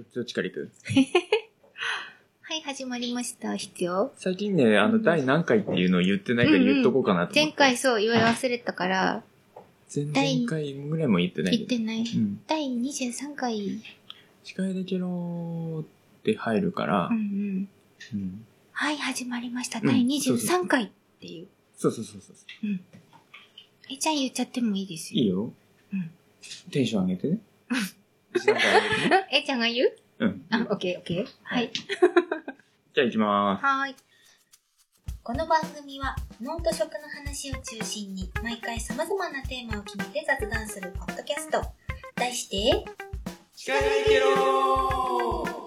どどっちから行く？はい、始まりました。必要？最近ね、あの、うん第何回っていうのを言ってないから言っとこうかなと思って。前回そう言い忘れたから、前々回ぐらいも言ってない。言ってない。うん。第23回。司会だけろーって入るからうんう、ん。うん。はい、始まりました。うん第そうそう23回っていう。そうそうそうそう。えちゃん言っちゃってもいいですよ。いいよ。うんテンション上げてね。えちゃんが言う？うん。あ、オッケーオッケー。はい。じゃあ行きまーす。はーい。この番組は脳と食の話を中心に毎回様々なテーマを決めて雑談するポッドキャスト。題して、司会だけろー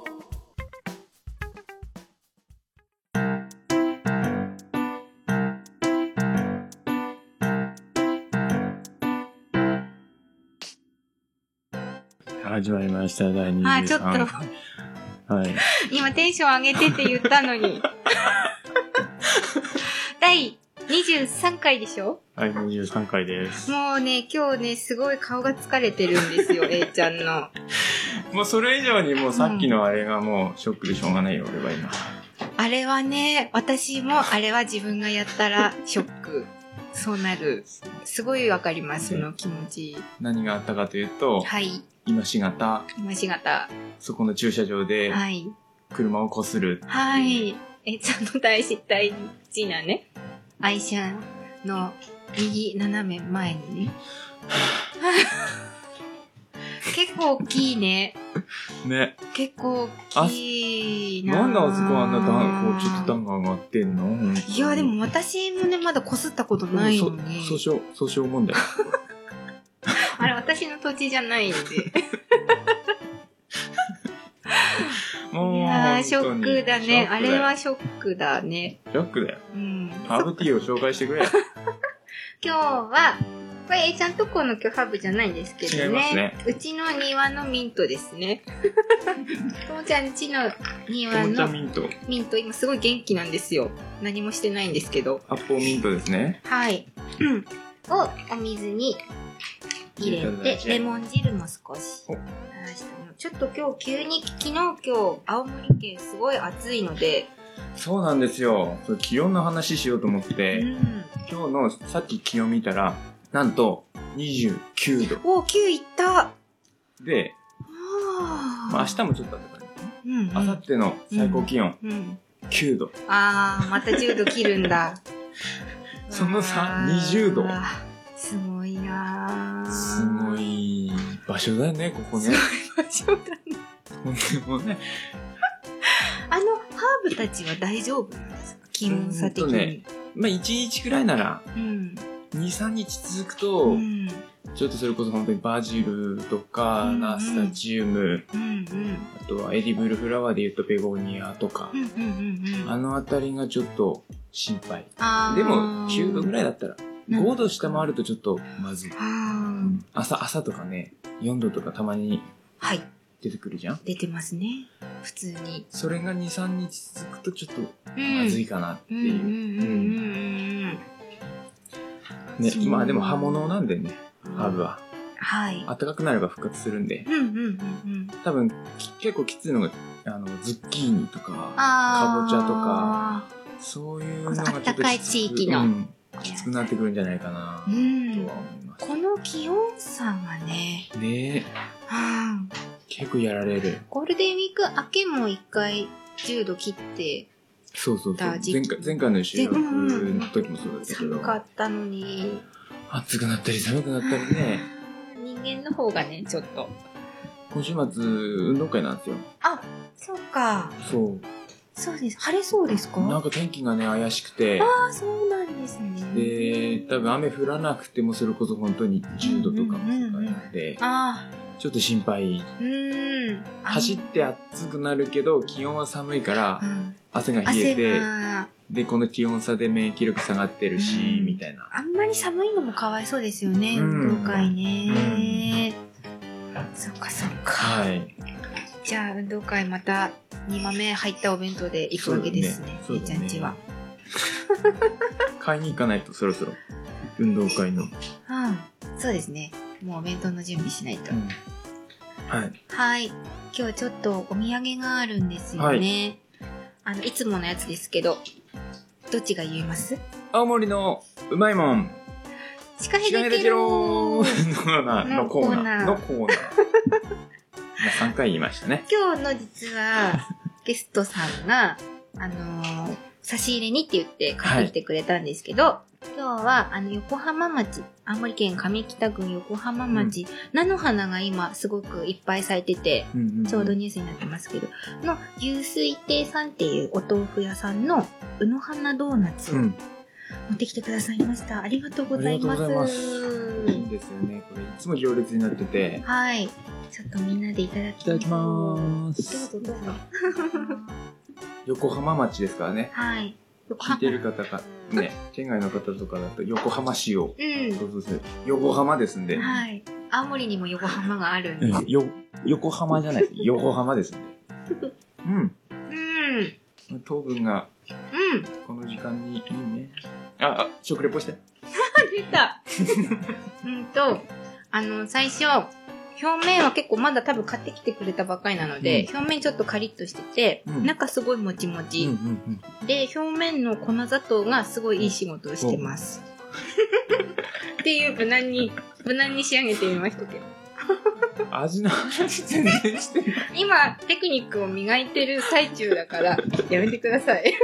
始まりました、第23あちょっとはい。今テンション上げてって言ったのに。第23回でしょ？はい、23回です。もうね、今日ね、すごい顔が疲れてるんですよ、A ちゃんの。もうそれ以上にもうさっきのあれがもうショックでしょうがないよ、俺は今。あれはね、私もあれは自分がやったらショック。そうなる。すごいわかります、その気持ち。何があったかというと、はい。今しがた、今しがた。そこの駐車場ではい。車をこする。はい。A ちゃんの大事大事なね、愛車の右斜め前にね。結構大きいね。ね。結構大きいななんであそこあんな段、こうちょっと段が上がってんの？いや、でも私もね、まだこすったことないのに。そ訴訟、訴訟問題。あれ、私の土地じゃないんで。もう、いやー、ショックだね。あれはショックだね。ショックだよ。うん。ハーブティーを紹介してくれ。今日は、これ A ちゃんとこの今日ハーブじゃないんですけどね。ねうちの庭のミントですね。ともちゃんちの庭のミント。ミント、今すごい元気なんですよ。何もしてないんですけど。発泡ミントですね。はい。う んをお水に入れて、レモン汁も少しお垂らしたの。ちょっと今日急に、昨日今日、青森県すごい暑いので、そうなんですよ。気温の話しようと思って、うん。今日のさっき気温見たら、なんと29度。お、9いったで、あまあ、明日もちょっとあったからね。うん、うん。明後日の最高気温うん。9度。あー、また10度切るんだ。その差わー20度すごいなーすご。い場所だよね、ここね。場所だね。ほんとね。あの、ハーブたちは大丈夫なんですか？気温差的に。ねまあ、1日くらいなら、うん。2、3日続くと、うん。ちょっとそれこそ本当にバジルとか、うんうんナスタチウム、うんうん。あとはエディブルフラワーで言うとベゴニアとかう、んうんうんうん。あのあたりがちょっと心配。でも、9度ぐらいだったら、うん5度下回るとちょっとまずい。朝、朝とかね、4度とかたまにはい。出てくるじゃん？出てますね。普通に。それが2、3日続くとちょっとうんまずいかなっていう。うん。ね、そう今でも葉物なんでね、ハーブは。はい。暖かくなれば復活するんで、うんうんうんうん。多分き結構きついのが、あの、ズッキーニとか、かぼちゃとか、そういうのがちょっときつく暖かい地域のうんきつくなってくるんじゃないかな、とはうん。思います。この気温差がね、ねえ、うん結構やられる。ゴールデンウィーク明けも一回10度切ってそうそうそう。前回前回の収録の時もそうだったけど、寒かったのに、暑くなったり寒くなったりね、人間の方がね、ちょっと。今週末運動会なんですよ。あ、そうか。そそうです。晴れそうですか？う。なんか天気がね、怪しくて、ああ、そうなんですね。で、多分雨降らなくてもそれこそ本当に10度とかの世界なんで、あちょっと心配。あ、うーん。走って暑くなるけど、気温は寒いからう、ん汗が冷え汗て、が、で、この気温差で免疫力下がってるし、うんみたいな。あんまり寒いのもかわいそうですよね、うん運動会ね。そっかそっか。はい。じゃあ、運動会また2豆入ったお弁当で行くわけですね。そうだねえいちゃんちは。買いに行かないとそろそろ。運動会の。うん。そうですね。もうお弁当の準備しないと。うんはい。はい。今日ちょっとお土産があるんですよね。あの、いつものやつですけど、どっちが言えます？青森のうまいもん。シカヘシガヘデケデケロローーののコーナー。ののコーナー。今3回言いましたね。今日の実は、ゲストさんが、あのー差し入れにって言って買ってきてくれたんですけど、今日は、あの、横浜町、青森県上北郡横浜町、菜の花が今すごくいっぱい咲いてて、うんうんうんちょうどニュースになってますけど、の、牛水亭さんっていうお豆腐屋さんの、うの花ドーナツを持うん。ってきてくださいました。ありがとうございます。ありがとうございますいいですよね。これいつも行列になってて。はい。ちょっとみんなでいただきいただきます。うぞどうぞ。横浜町ですからね。はい。聞いてる方が、ね、県外の方とかだと横浜市を。うん。そうそうそう。横浜ですんで。はい。青森にも横浜があるんで。うんよ、横浜じゃない。横浜ですんで。うん。うん。糖分がうん。この時間にいいね。あ、あ、食レポして。出た。うんと、あの、最初、表面は結構まだ多分買ってきてくれたばっかりなので、表面ちょっとカリッとしてて、うん中すごいもちもち、うんうんで、表面の粉砂糖がすごいいい仕事をしてます。っていう無難に、無難に仕上げてみましたけど。うん。味の話全然してない。今、テクニックを磨いてる最中だから、やめてください。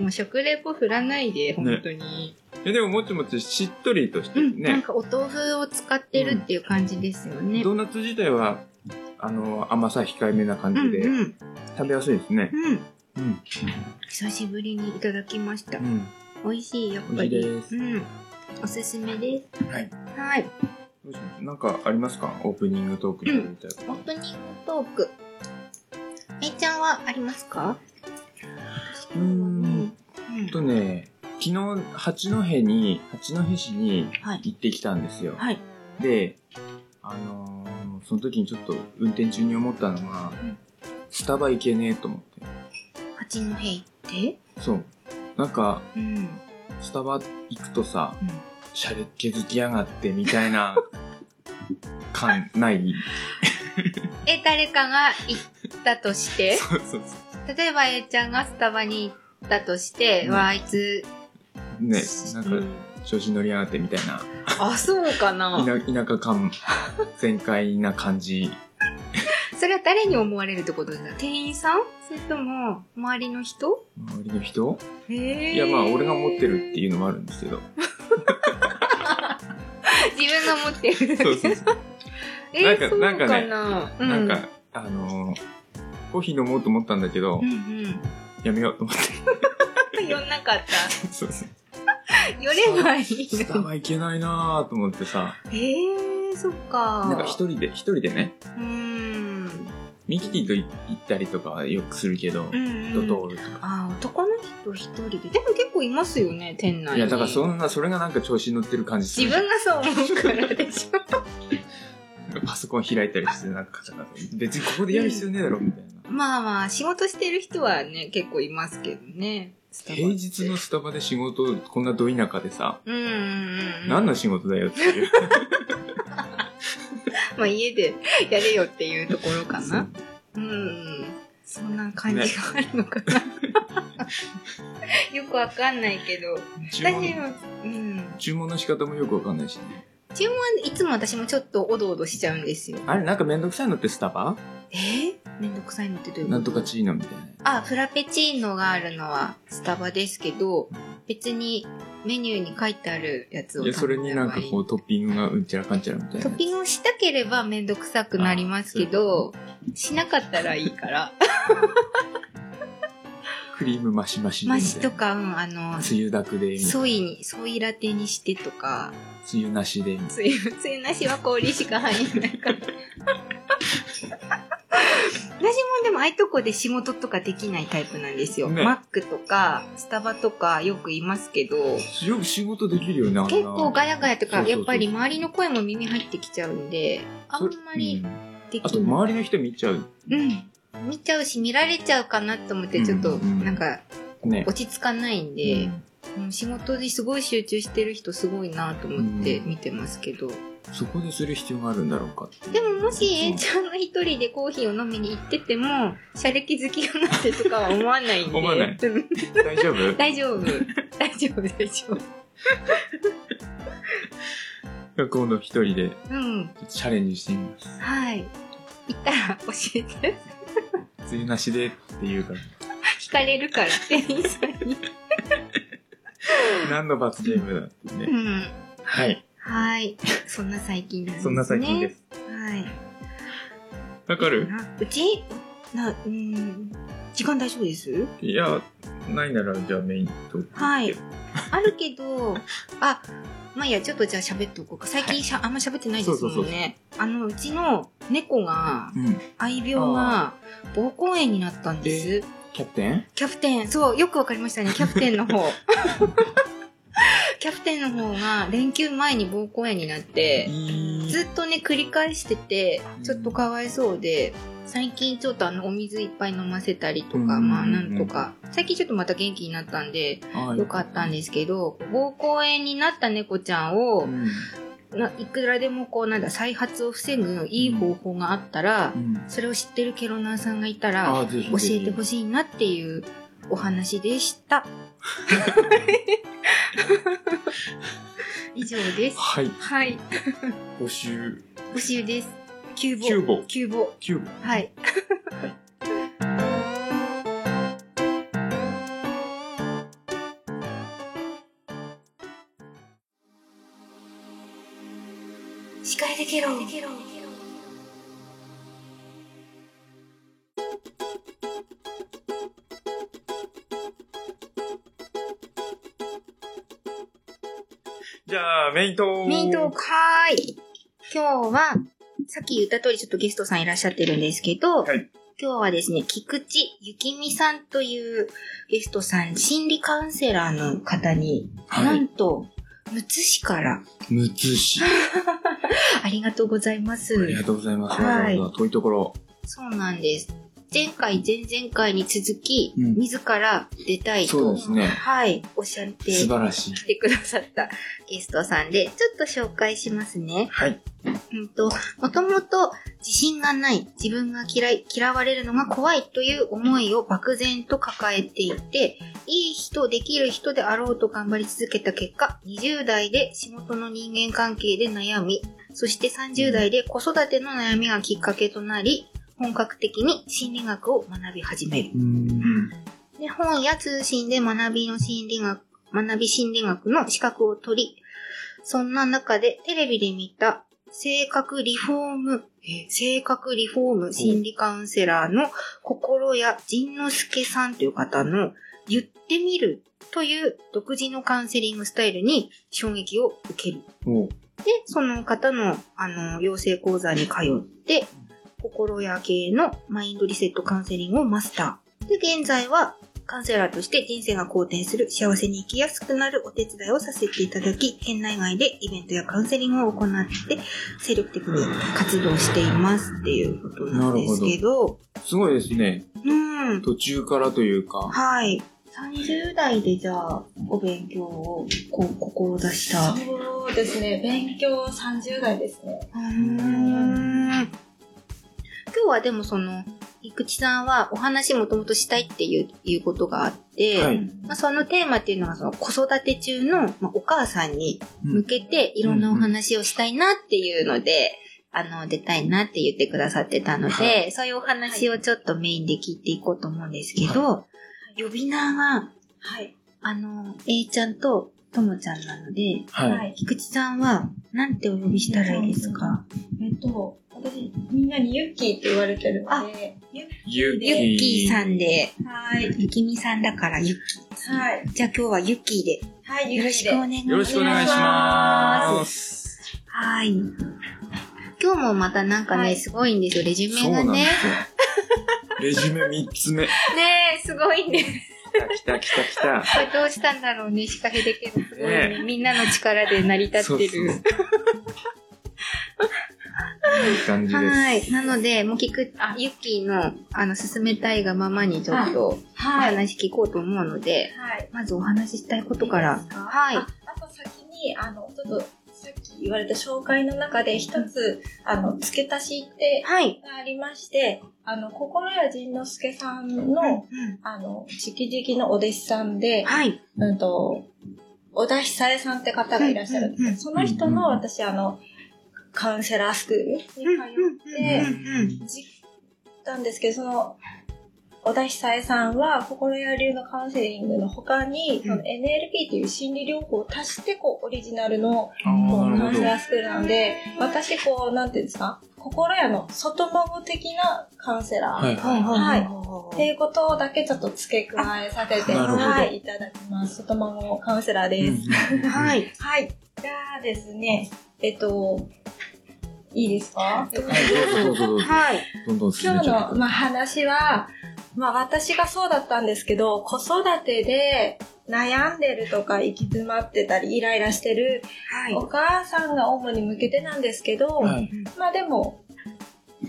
もう食レポ振らないで、本当に。え、でももちもちしっとりとしてるうん、なんね。かお豆腐を使ってるっていう感じですよね。ドーナツ自体は、あの、甘さ控えめな感じで、うんうん食べやすいですね。うん。うん。久しぶりにいただきましたう。ん。美味しい、やっぱり。うん。おすすめです。はい。はい。どうしますなんかありますか？オープニングトークでみたいな。オープニングトーク。えいちゃんはありますか？うーんうんとね、昨日、八戸に、八戸市にはい。行ってきたんですよ。はい。で、あのーその時にちょっと運転中に思ったのが、うんスタバ行けねえと思って。八戸行って？そう。なんか、うん。うん。スタバ行くとさ、シャレっ気づきやがってみたいな 感ない？え、誰かが行ったとして？そうそうそ例えばえいちゃんがスタバに行ったとして、うんわあ、あいつ、う。ね、なんかう、調子乗りやがってみたいな、あ、そうかな 田田舎感全開な感じ。それは誰に思われるってことですか？店員さん？それとも、周りの人？周りの人？へいや、まあ、俺が持ってるっていうのもあるんですけど。自分が持ってる。そうそうそう。えー、なんかそうなんかねなんか、あのーコーヒー飲もうと思ったんだけど、うんうん。やめようと思って。寄んなかった。そうそう。寄ればいいスタ。バ行けないなーと思ってさ、えー、そっか。なんか一人で、一人でね、うーん。ミキティと行ったりとかはよくするけど、うんうん。ドトールとか。あー男の人一人で。でも結構いますよね、店内に。いや、だからそんな、それがなんか調子に乗ってる感じする。自分がそう思うからでしょ。パソコン開いたりして、なんかカチャカチャ別にここでやる必要ねえだろ、みたいな。まあまあ、仕事してる人はね、結構いますけどね。平日のスタバで仕事、こんなど田舎でさ、うんうんうん。何の仕事だよっていう。まあ家でやれよっていうところかな。うん。そんな感じがあるのかな。よくわかんないけど。注私うん。注文の仕方もよくわかんないしね。注文いつも私もちょっとおどおどしちゃうんですよ。あれ、なんかめんどくさいのってスタバ？えー、めんどくさいのってどういうこと？なんとかチーノみたいな。あ、フラペチーノがあるのはスタバですけど、別にメニューに書いてあるやつをいや、それになんかこう。うトッピングがうんちゃらかんちゃらみたいな。トッピングをしたければめんどくさくなりますけど、しなかったらいいから。クリームマシマシでマ。シとか、うん、あの、つゆだくで。ソイに、ソイラテにしてとか、つゆなしでみたいな。つゆ、つゆなしは氷しか入んないから。私もでもああいうとこで仕事とかできないタイプなんですよ。ねマックとか、スタバとかよく言いますけど、よく仕事できるよね、結構ガヤガヤとか、やっぱり周りの声も耳入ってきちゃうんで、あんまりうんできあと、周りの人見ちゃう。うん。見ちゃうし、見られちゃうかなと思って、ちょっと、うんうんなんか、ね。落ち着かないんで、うん仕事ですごい集中してる人すごいなと思って見てますけど、そこでする必要があるんだろうかでももし A ちゃんが一人でコーヒーを飲みに行ってても、シャレ気好きがなってとかは思わないんで。思わないうん 大丈夫？大丈夫。大丈夫、大丈夫。今度一人でうん。チャレンジしてみます。はい。行ったら教えて。梅雨なしでっていうから。聞かれるから、店員さんに。何の罰ゲーム？だってね。うん。はい。はい。そんな最近なんですね。そんな最近です。はい。わかる？なうち？な、うん。時間大丈夫です？いや、ないならじゃあメインと。はい。あるけど、あ、まあいいや、ちょっとじゃあ喋っておこうか。最近しゃ、あんま喋ってないですもんね。あの、うちの猫が、うん。愛病が、膀胱炎になったんです。キャプテン？キャプテン、そう、よくわかりましたね。キャプテンの方。キャプテンの方が連休前に膀胱炎になって、ずっとね、繰り返してて、ちょっとかわいそうで、最近ちょっとあの、お水いっぱい飲ませたりとか、うんまあなんとか、最近ちょっとまた元気になったんで、よかったんですけど、膀胱炎になった猫ちゃんをいくらでもこう、なんだ、再発を防ぐいい方法があったらう、ん。それを知ってるケロナーさんがいたら、教。えてほしいなっていうお話でした。以上です。はい。はい。募集。募集です。急募。急募急募。9部。はい。司会できろ。じゃあ、メイントーク。メイントーク、はーい。今日は、さっき言った通りちょっとゲストさんいらっしゃってるんですけど、はい今日はですね、菊池ゆきみさんというゲストさん、心理カウンセラーの方に、はいなんと、むつ市から、むつ市。ありがとうございます。ありがとうございます。はい遠いところ。そうなんです。前回、前々回に続き、うん自ら出たいと、そうですね。はい、おっしゃって素晴らしい。来てくださったゲストさんで、ちょっと紹介しますね。はい。うんと、もともと自信がない、自分が嫌い、嫌われるのが怖いという思いを漠然と抱えていて、いい人、できる人であろうと頑張り続けた結果、20代で仕事の人間関係で悩み、そして30代で子育ての悩みがきっかけとなり、本格的に心理学を学び始める。うーん。で、本や通信で学びの心理学、学び心理学の資格を取り、そんな中でテレビで見た性格リフォーム、性格リフォーム心理カウンセラーの心や仁之助さんという方の言ってみるという独自のカウンセリングスタイルに衝撃を受ける。おで、その方の、あの、養成講座に通って、心や系のマインドリセットカウンセリングをマスター。で、現在は、カウンセラーとして人生が好転する、幸せに生きやすくなるお手伝いをさせていただき、県内外でイベントやカウンセリングを行って、精力的に活動していますっていうことなんですけど、すごいですね。うん。途中からというか。はい。30代でじゃあ、お勉強をこう志した。うそうですね。勉強30代ですね。ーん今日はでもその、菊池さんはお話もともとしたいっていういうことがあって、はいまあ、そのテーマっていうのがその子育て中の、まあ、お母さんにうん向けていろんなお話をしたいなっていうので、あの、出たいなって言ってくださってたので、はそういうお話をちょっとメインで聞いていこうと思うんですけど、呼び名が、はい。あの、A ちゃんとともちゃんなので、はい。はい。菊池さんは、なんてお呼びしたらいいですか？えっと、私、みんなにユッキーって言われてるので、ユッゆゆっきーさん。んで、はい。ゆきみさんだからゆっきー。はい。じゃあ今日はゆっきーで、はい、よろしくお願いします。よろしくお願いします。はい。今日もまたなんかね、はいすごいんですよ、レジュそうなんでメがね。レジュメ3つ目。ねえ、すごいんです。来た来た来た来これどうしたんだろうね、仕掛けでけど、すごいねねみんなの力で成りた。立ってる。いい感じです。はい。なので、もう聞く、あ、ゆっきーの、あの、進めたいがままにちょっと、おはい。話聞こうと思うので、はい。まずお話ししたいことからいいはいあ。あと先に、あの、ちょっと言われた紹介の中で一つ、あの、付け足しってはい。がありまして、あの、心谷仁之助さんの、あの、直々のお弟子さんで、はい。うんと、小田久恵さんって方がいらっしゃるんですけど、その人の私、あの、カウンセラースクールに通って、じったんですけど、その、小田久恵さんは、心屋流のカウンセリングの他に、その NLP っていう心理療法を足して、こう、オリジナルの、あこう、カウンセラースクールなんで、私、こう、なんていうんですか、心屋の外孫的なカウンセラー。はいはいはいはっていうことだけちょっと付け加えさせて、はい、いただきます。外孫カウンセラーです。うんい。はい。はい。じゃあですね、えっと、いいですか？はい、どうぞどうぞどうぞ。はい。どんどん進今日めちゃの、まあ、話は、まあ私がそうだったんですけど、子育てで悩んでるとか行き詰まってたりイライラしてるおは母さんが主に向けてなんですけど、はい。まあでも、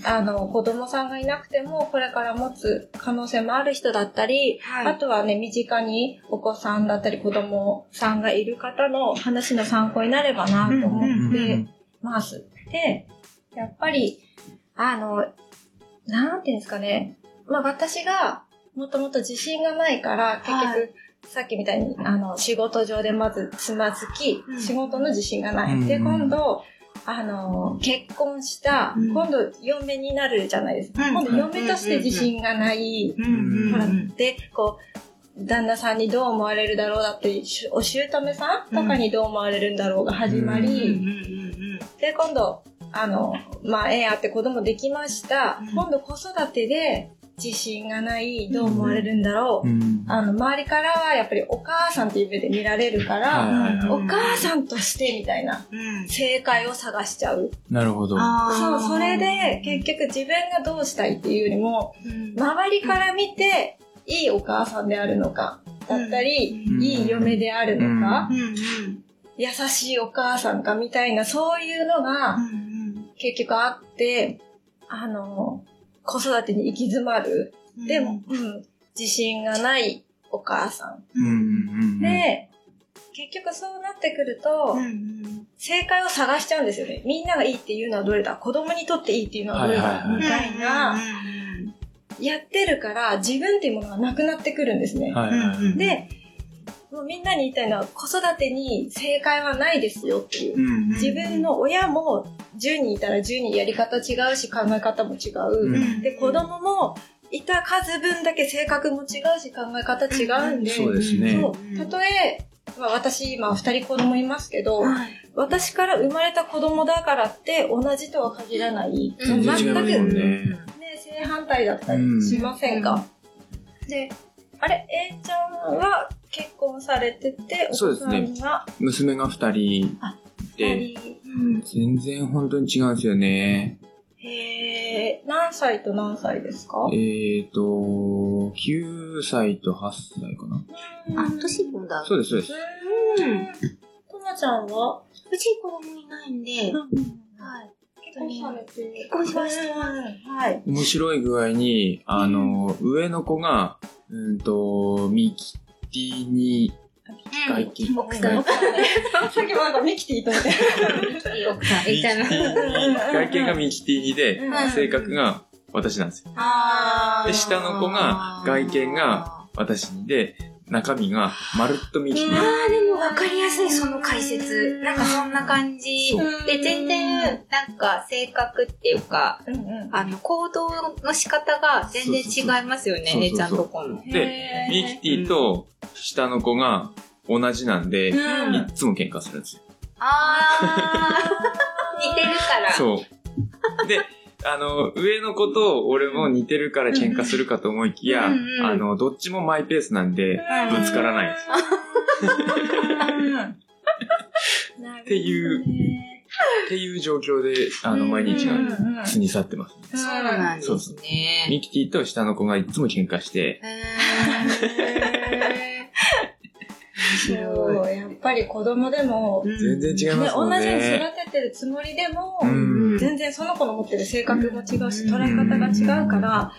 あの、子供さんがいなくても、これから持つ可能性もある人だったり、あとはね、身近にお子さんだったり子供さんがいる方の話の参考になればなと思ってます。で、やっぱり、あの、なんていうんですかね。まあ私がもともと自信がないから、結局、はいさっきみたいに、あの、仕事上でまずつまずき、うん。仕事の自信がない。うん。で、今度、あの、結婚した、うん。今度嫁になるじゃないですか。うん。今度嫁として自信がない。うん。ほらで、こう、旦那さんにどう思われるだろうだって、しお姑さんとかにどう思われるんだろうが始まり、で、今度、あの、まあ、ええやって子供できました。うん。今度子育てで自信がない、どう思われるんだろう。うん。あの、周りからはやっぱりお母さんっていう目で見られるから、お母さんとしてみたいなうん。正解を探しちゃう。なるほど。そう、それで結局自分がどうしたいっていうよりも、周りから見ていいお母さんであるのか、だったり、うん。いい嫁であるのか、うん。うん優しいお母さんかみたいな、そういうのが結局あって、あの、子育てに行き詰まる。でも、うん、自信がないお母さうんうんうんん。で、結局そうなってくると、正解を探しちゃうんですよね。みんながいいっていうのはどれだ？子供にとっていいっていうのはどれだ、はいはいはいみたいな、やってるから自分っていうものがなくなってくるんですね。はいはい。で、もうみんなに言いたいのは子育てに正解はないですよっていう。自分の親も10人いたら10人やり方違うし考え方も違う。うんで、子供もいた数分だけ性格も違うし考え方違うんで、そうですね。たとえ、まあ、私今二人子供いますけど、私から生まれた子供だからって同じとは限らない。うん全く。ね、正反対だったりしませんか、で、あれ、A ちゃんは結婚されてて、お子さそうですねんが娘が二人あで、二人。全然本当に違うんですよね。へー、何歳と何歳ですか？えーと、9歳と8歳かな。あ、年子だ。そうです、そうです。うん。ともちゃんは？うち子供いないんで、はい。結婚されて結婚しましたはい。面白い具合に、あの、上の子が、うんと、ミキティに外見。奥さん。さっきもなんかミキティと思って。いい奥さん、えいちゃんの。外見がミキティにで、うん性格が私なんですよ。あーで下の子が外見が私にで、中身がまるっとミキティ。あーでも分かりやすい、その解説。なんかそんな感じ。で、全然、なんか性格っていうか、うんうん。あの、行動の仕方が全然違いますよね、そうそうそうえいちゃんとこの。で、ミキティと下の子が同じなんで、うんいっつも喧嘩するんですよ。あー、似てるから。そう。で、あの、上の子と俺も似てるから喧嘩するかと思いきや、うんうんあの、どっちもマイペースなんで、ぶつからないんですよ。っていうっていう状況で、あの、毎日が過ぎ去ってますね。そうなんですね。ミキティと下の子がいつも喧嘩して、へそう、やっぱり子供でも、ー全然違いね、ますもん同じに育ね。ててるつもりでも、うん。全然その子の持ってる性格も違うし、捉え方が違うから、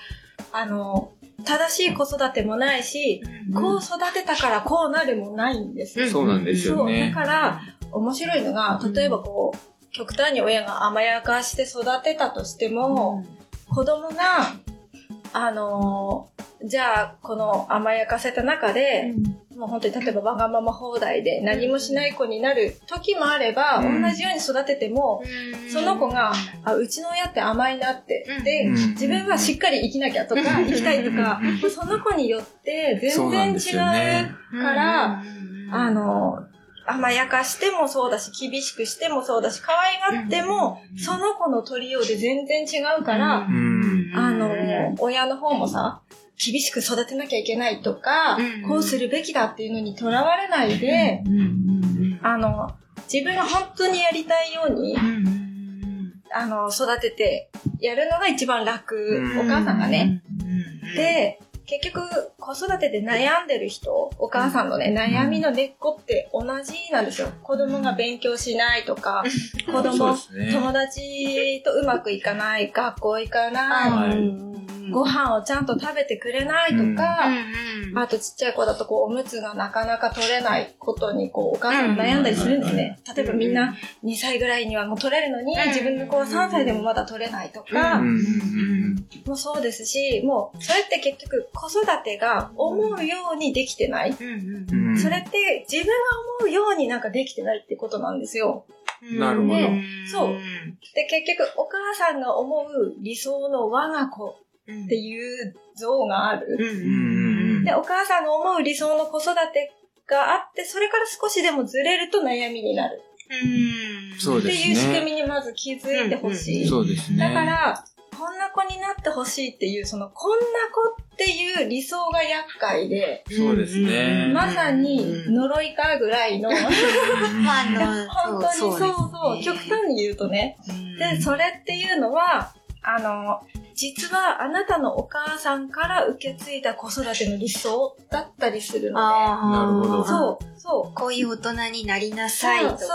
あの、正しい子育てもないし、こう育てたからこうなるもないんですよ。そうなんですよそう、だね。から、面白いのが、例えばこう、極端に親が甘やかして育てたとしても、子供が、あのーじゃあ、この甘やかせた中で、もう本当に例えばわがまま放題で何もしない子になる時もあれば、うん。同じように育てても、その子が、あ、うちの親って甘いなって。で、うん。自分はしっかり生きなきゃとか、生きたいとか、その子によって全然違う。から、あ、の、甘やかしてもそうだし、厳しくしてもそうだし、可愛がっても、その子の取りようで全然違うから、ん。あの、親の方もさ、厳しく育てなきゃいけないとか、うんこうするべきだっていうのにとらわれないで、あの、自分が本当にやりたいように、あの、育ててやるのが一番楽。うんお母さんがね。で、結局、子育てで悩んでる人、お母さんのね、悩みの根っこって同じなんですよ。子供が勉強しないとか、子供、ね。友達とうまくいかない、学校行かない、はい。ご飯をちゃんと食べてくれないとか、あとちっちゃい子だとこうおむつがなかなか取れないことにこうお母さんが悩んだりするんですね。例えばみんな2歳ぐらいにはもう取れるのに、自分の子は3歳でもまだ取れないとか、うん。うん。もそうですし、もうそれって結局子育てが思うようにできてない。うんうんそれって自分が思うようになんかできてないってことなんですよ。なるほどでそうで、結局お母さんが思う理想の我が子っていう像がある。うんで、お母さんが思う理想の子育てがあって、それから少しでもずれると悩みになる。ってそうですねいう仕組みにまず気づいてほしい。そうですね。だから、こんな子になってほしいっていう、その、こんな子っていう理想が厄介で、そうですね。まさに呪いかぐらいの、うん 本当にそうそう、極端に言うとね。で、それっていうのは、あの、実はあなたのお母さんから受け継いだ子育ての理想だったりするのなるほどで、そう、そう。こういう大人になりなさいとか、そう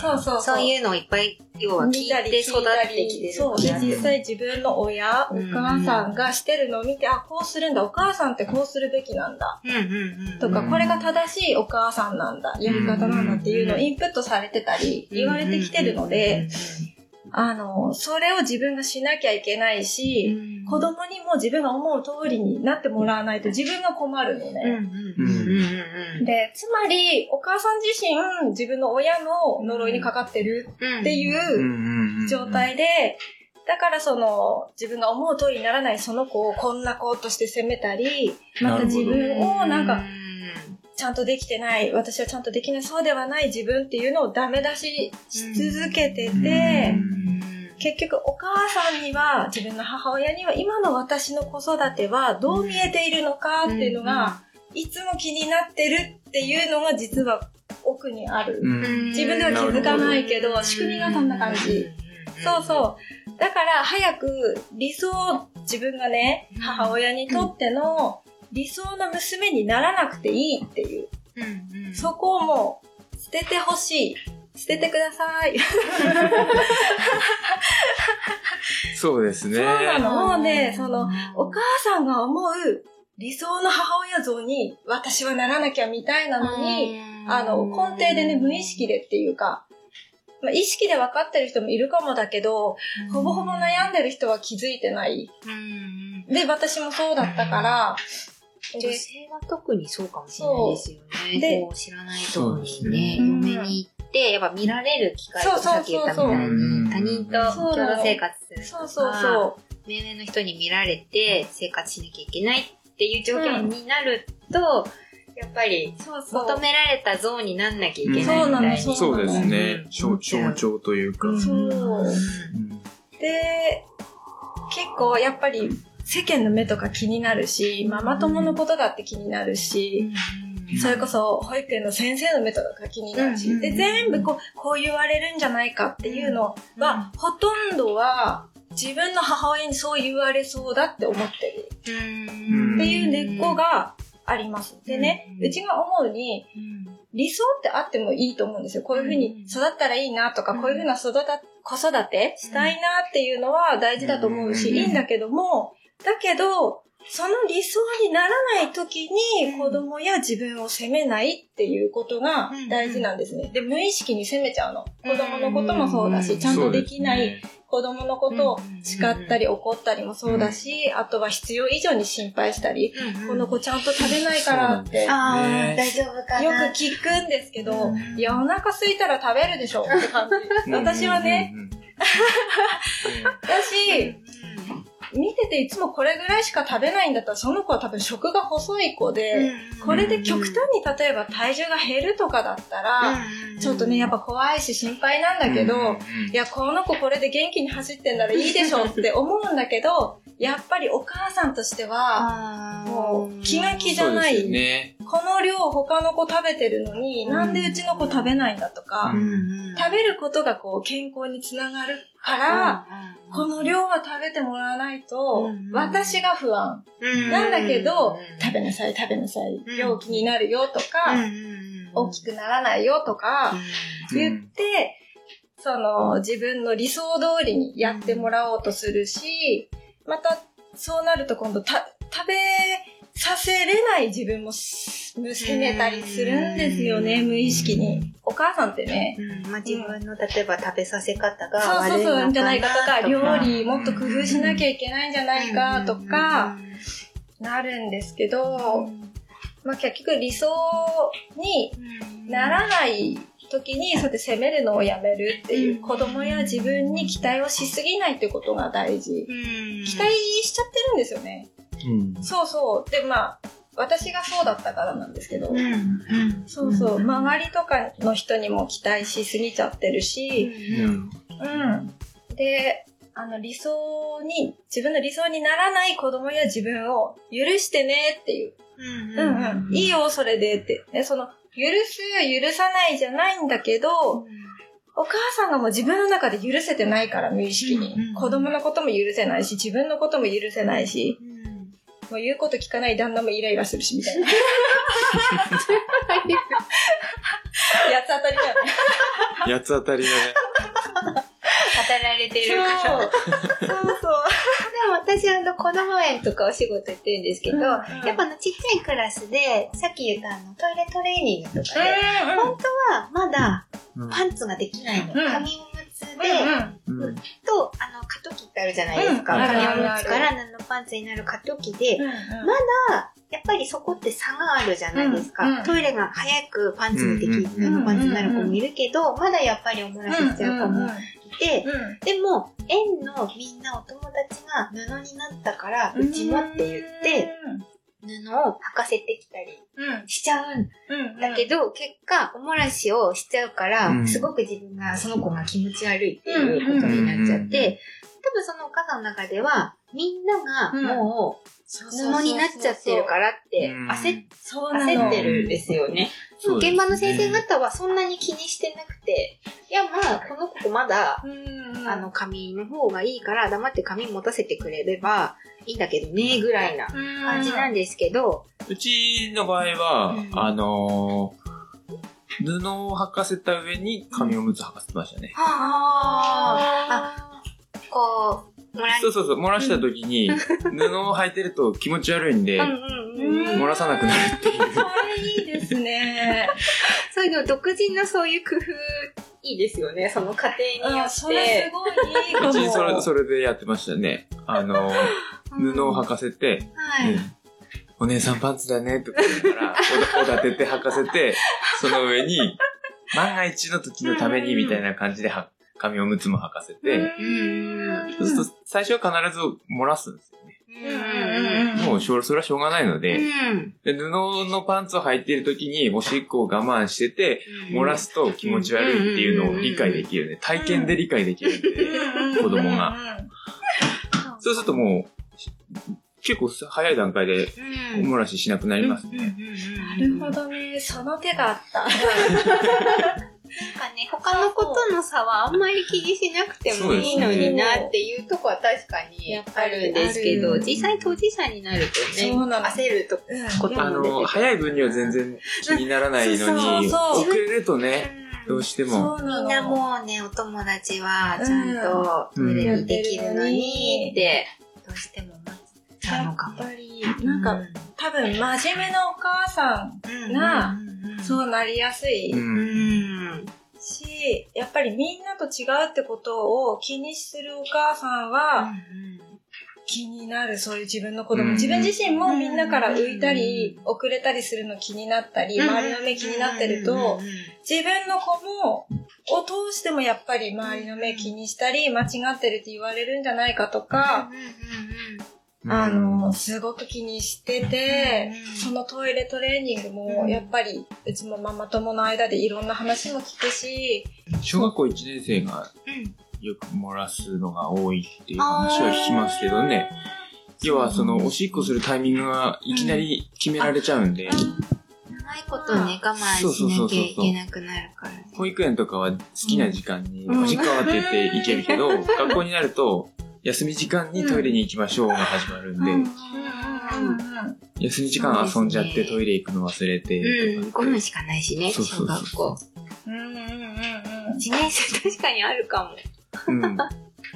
そう。そうそうそういうのをいっぱい、要は聞いて育ってきてる。そう。で、実際自分の親、おうん母さんがしてるのを見て、あ、こうするんだ、お母さんってこうするべきなんだ。うんうんうん。とか、うんこれが正しいお母さんなんだ、やり方なんだっていうのをインプットされてたり、言われてきてるので、あの、それを自分がしなきゃいけないし、子供にも自分が思う通りになってもらわないと自分が困るのね。で、つまり、お母さん自身、自分の親の呪いにかかってるうん。っていう状態で、だからその、自分が思う通りにならないその子をこんな子として責めたり、また自分をなんか、ちゃんとできてない、私はちゃんとできない、そうではない自分っていうのをダメ出しし続けてて、結局お母さんには、自分の母親には今の私の子育てはどう見えているのかっていうのが、いつも気になってるっていうのが実は奥にある。自分では気づかないけど、仕組みがそんな感じ。そうそう。だから早く理想、自分がね、母親にとっての理想の娘にならなくていいっていう。うんうん。そこをもう捨ててほしい。捨ててください。そうですね。そうなの。もうね、その、お母さんが思う理想の母親像に私はならなきゃみたいなのに、あの、根底でね、無意識でっていうか、まあ、意識で分かってる人もいるかもだけど、ほぼほぼ悩んでる人は気づいてない。うんで、私もそうだったから、女性は特にそうかもしれないですよね。でこう知らない人にそうですね、ね嫁に行って、やっぱ見られる機会とそうそうさっき言ったみたいそうに、他人と共同生活するとか、そうそうそ目上の人に見られて生活しなきゃいけないっていう状況になると、やっぱり。求められた像になんなきゃいけないみそうなのたいに。そうですね。うん。象象徴というか。う。ん。そううん。で、結構やっぱり世間の目とか気になるし、ママ友のことだって気になるし、それこそ保育園の先生の目とか気になるし、うんで、全部こう、こう言われるんじゃないかっていうのは、ほとんどは自分の母親にそう言われそうだって思ってる。うん。っていう根っこがあります。でね、うちが思うに、理想ってあってもいいと思うんですよ。こういうふうに育ったらいいなとか、うん。こういうふうな育た子育てしたいなっていうのは大事だと思うし、うん。いいんだけども、だけど、その理想にならない時に子供や自分を責めないっていうことが大事なんですね。で、無意識に責めちゃうの。子供のこともそうだし、ちゃんとできない。子供のことを叱ったり怒ったりもそうだし、あとは必要以上に心配したり、この子ちゃんと食べないからって、大丈夫かくな。聞くんですけど、いや、お腹空いたら食べるでしょって感じ。私はね、うんうんうん。だし、見てていつもこれぐらいしか食べないんだったら、その子は多分食が細い子で、これで極端に例えば体重が減るとかだったら、ちょっとね、やっぱ怖いし心配なんだけど、いや、この子これで元気に走ってんならいいでしょって思うん。だけど、やっぱりお母さんとしては、もう気が気じゃない。ね。この量他の子食べてるのに、なんでうちの子食べないんだとか、食べることがこう健康につながるから、この量は食べてもらわないとうん、私が不安。なんだけど、食べなさい食べなさい、うん病気になるよとか、大きくならないよとか、言って、その自分の理想通りにやってもらおうとするし、またそうなると今度た食べさせれない自分もす責めたりするんですよね、うん。無意識に。お母さんってね、うん。まあ、自分の例えば食べさせ方がそうそうそう、悪いのかなんじゃないかとか、料理もっと工夫しなきゃいいけないんじゃないかとか、なるんですけど、まあ結局理想にならない時にそうやって責めるのをやめるっていう子供や自分に期待をしすぎないってことが大事。期待しちゃってるんですよね。うんそうそう。で、まあ、私がそうだったからなんですけど、うんそうそう、周りとかの人にも期待しすぎちゃってるし、うんうん。で、あの理想に、自分の理想にならない子供や自分を許してねっていう。うんうん。いいよ、それでって。ね、その、許す、許さないじゃないんだけど、お母さんがもう自分の中で許せてないから、無意識にうんうん。子供のことも許せないし、自分のことも許せないし、もう言うこと聞かない旦那もイライラするし、みたいな。やつ当たりだよね。八つ当たりだね。働られてるから。そう。そうそう。でも私はあの子供園とかお仕事やってるんですけど、うんうんやっぱあのちっちゃいクラスで、さっき言ったあのトイレトレーニングとかで、本当はまだうんパンツができないの。うん紙おむつで、うんうんと、あの、過渡期ってあるじゃないですか。うんある紙あるあるおむつから布パンツになる過渡期で、うんまだ、やっぱりそこって差があるじゃないですか。うんうんトイレが早くパンツができる、うん布パンツになる子もいるけど、まだやっぱりお漏らししちゃう子もうん。でも、園のみんなお友達が布になったから、うちもって言って、布を履かせてきたりうん。しちゃうんうんだけど、結果、お漏らしをしちゃうから、うん。すごく自分がその子が気持ち悪いっていうことになっちゃって、多分そのお母さんの中では、みんながもう布になっちゃってるからってうん。焦焦ってるんですよね。現場の先生方はそんなに気にしてなくて、いやまあ、この子まだ、うんあの、紙の方がいいから黙って紙持たせてくれればいいんだけどね、ぐらいな感じなんですけど、うちの場合は、うん。あのー布を履かせた上に紙おむつ履かせてましたね。はあ、あ、こう、そうそうそう、漏らした時に、布を履いてると気持ち悪いんで。漏らさなくなるっていう。それいいですね。そういうの独自のそういう工夫、いいですよね。その家庭によあ、って。それすごいいいそれ、それでやってましたね。あのー 布を履かせて、はい。うんお姉さんパンツだねって言いながら、おだおだてて履かせて、その上に、万が一の時のためにみたいな感じでは紙おむつも履かせて、うん。そうすると最初は必ず漏らすんですよね。うんもうしょうそれはしょうがないので、うん。で布のパンツを履いている時におしっこを我慢してて、漏らすと気持ち悪いっていうのを理解できるね。体験で理解できるんで、子供が。そうするともう、し結構早い段階でお漏らししなくなりますね。なるほどね。その手があった。なんかね、他のことの差はあんまり気にしなくてもいいのになっていうとこは確かにあるんですけど、実際当事者になるとね、焦るとことあの、早い分には全然気にならないのに、遅れるとね、どうしても。そうなの。みんなもうね、お友達はちゃんとトイレにできるのにって、どうしても。たのかも。やっぱり、なんか、多分真面目なお母さんがそうなりやすいうん。し、やっぱりみんなと違うってことを気にするお母さんは気になる、そういう自分の子供。うん。自分自身もみんなから浮いたり、遅れたりするの気になったり、周りの目気になってると、自分の子も、を通してもやっぱり周りの目気にしたり、間違ってるって言われるんじゃないかとか、あの、すごく気にしてて、そのトイレトレーニングも、やっぱり、うちもママ友の間でいろんな話も聞くし、小学校1年生がよく漏らすのが多いっていう話は聞きますけどね。要はそのおしっこするタイミングがいきなり決められちゃうんで、長いことね、我慢しなきゃいけなくなるからね。保育園とかは好きな時間におしっこって言って行けるけど、学校になると休み時間にトイレに行きましょうが始まるんで、休み時間遊んじゃってトイレ行くの忘れてうん、5とか分しかないしね、うそうそう。学校。うんうんうんうん。1年生確かにあるかも。うん。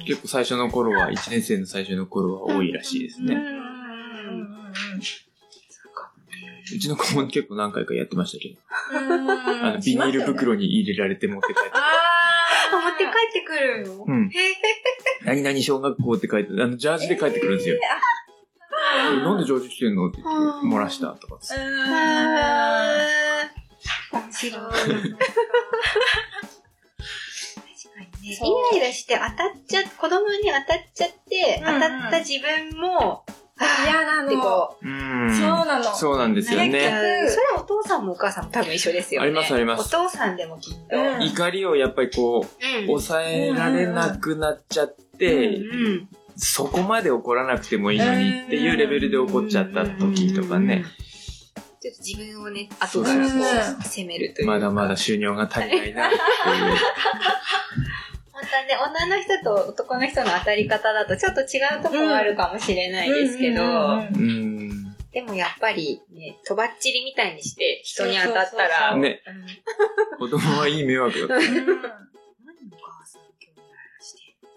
結構最初の頃は、1年生の最初の頃は多いらしいですね。うちの子も結構何回かやってましたけど、あのビニール袋に入れられて持って帰って。あ持って帰ってくるの？うん。何々小学校って書いて、あの、ジャージで帰ってくるんですよ。えなんでジャージ着てんの？って言って、漏らしたとかっつって。面白い。確かにね。イライラして当たっちゃ、子供に当たっちゃって、うんうん当たった自分も、嫌なの。こうそうんなの。そうなんですよう、ね。それはお父さんもお母さんも多分一緒ですよね。ありますありますお父さんでもきっと。うん怒りをやっぱりこう、うん抑えられなくなっちゃって、うんそこまで怒らなくてもいいのにっていうレベルで怒っちゃった時とかね。ちょっと自分をね、後からこうんう、責めるという。まだまだ収入が足りないなっていう。本当はね、女の人と男の人の当たり方だとちょっと違うところあるかもしれないですけど、うん。でもやっぱりね、とばっちりみたいにして人に当たったら、子供はいい迷惑だった。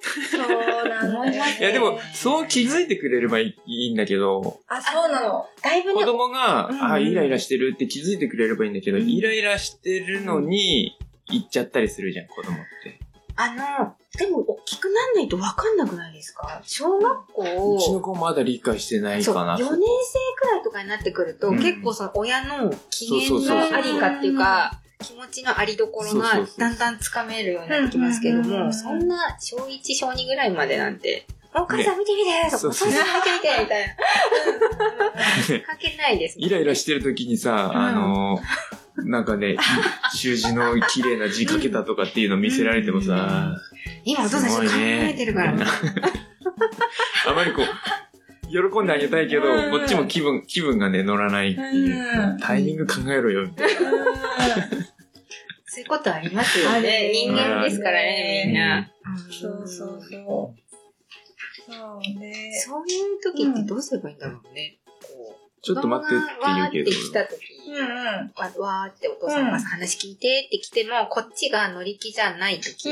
そうなのよ。やでも、そう気づいてくれればいいんだけど、あ、そうなの。だいぶね、子供が、うん。あ、イライラしてるって気づいてくれればいいんだけど、うん。イライラしてるのに、言っちゃったりするじゃん、子供って。あの、でも大きくなんないとわかんなくないですか？小学校、うちの子まだ理解してないそう、かな。4年生くらいとかになってくると、うん。結構その親の機そうそうそう嫌のありかっていうか、気持ちのありどころがだんだんつかめるようになってきますけども、そんな小1、小2ぐらいまでなんて、お母さん見てみてとか、そうそうお母さん見てみてみたいな。関係ないですもんイライラしてる時にさ、うん。あの、なんかね、習字の綺麗な字書けたとかっていうの見せられてもさ、今お父さん考えてるから。あまりこう、喜んであげたいけど、うんこっちも気分、気分がね、乗らないっていううんタイミング考えろよ、みたいそういうことありますよね。人間ですからね、みんな。そうそうそう。そうね。そういう時ってどうすればいいんだろうね。こうちょっと待ってって言うけど子供がわーって来た時、うんうん。わわーってお父さんが話聞いてって来ても、こっちが乗り気じゃない時。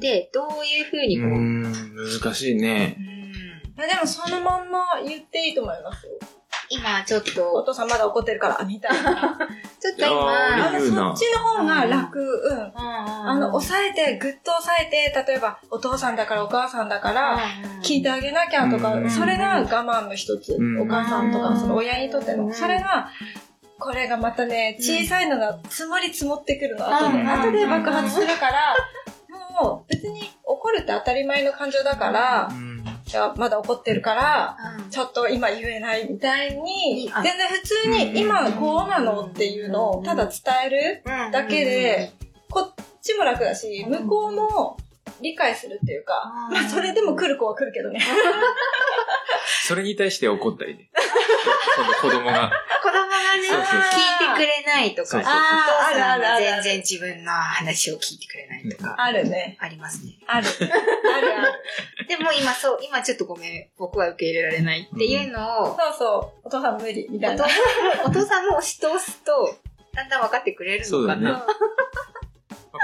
で、どういう風にな。うこう、難しいね。いやでもそのまんま言っていいと思いますよ。今ちょっおと、父さんまだ怒ってるから、みたいな。ちょっとあ今、ー言うなそっちの方が楽。うん。ああの、抑えて、ぐっと抑えて、例えば、お父さんだからお母さんだから、聞いてあげなきゃとか、うんそれが我慢の一つ。うんお母さんとか、その親にとっての。うんそれが、これがまたね、小さいのが積もり積もってくるの。後で、うん後で爆発するから、もう別に怒るって当たり前の感情だからう、んじゃあまだ怒ってるから、うんちょっと今言えないみたいに、あ全然普通に今こうなのっていうのをただ伝えるうんだけで、こっちも楽だし、向こうも理解するっていうか、うんまあそれでも来る子は来るけどね。それに対して怒ったりね。子供が。そうそうそう聞いてくれないとか、そうそうそうお父さんあーあるあるあがる全然自分の話を聞いてくれないとか、あるね。ありますね。ある。あるある。でも今そう、今ちょっとごめん、僕は受け入れられないっていうのを、そうそう。お父さん無理、みたいなお父。さんも、お父さんも押し通すと、だんだん分かってくれるのかな。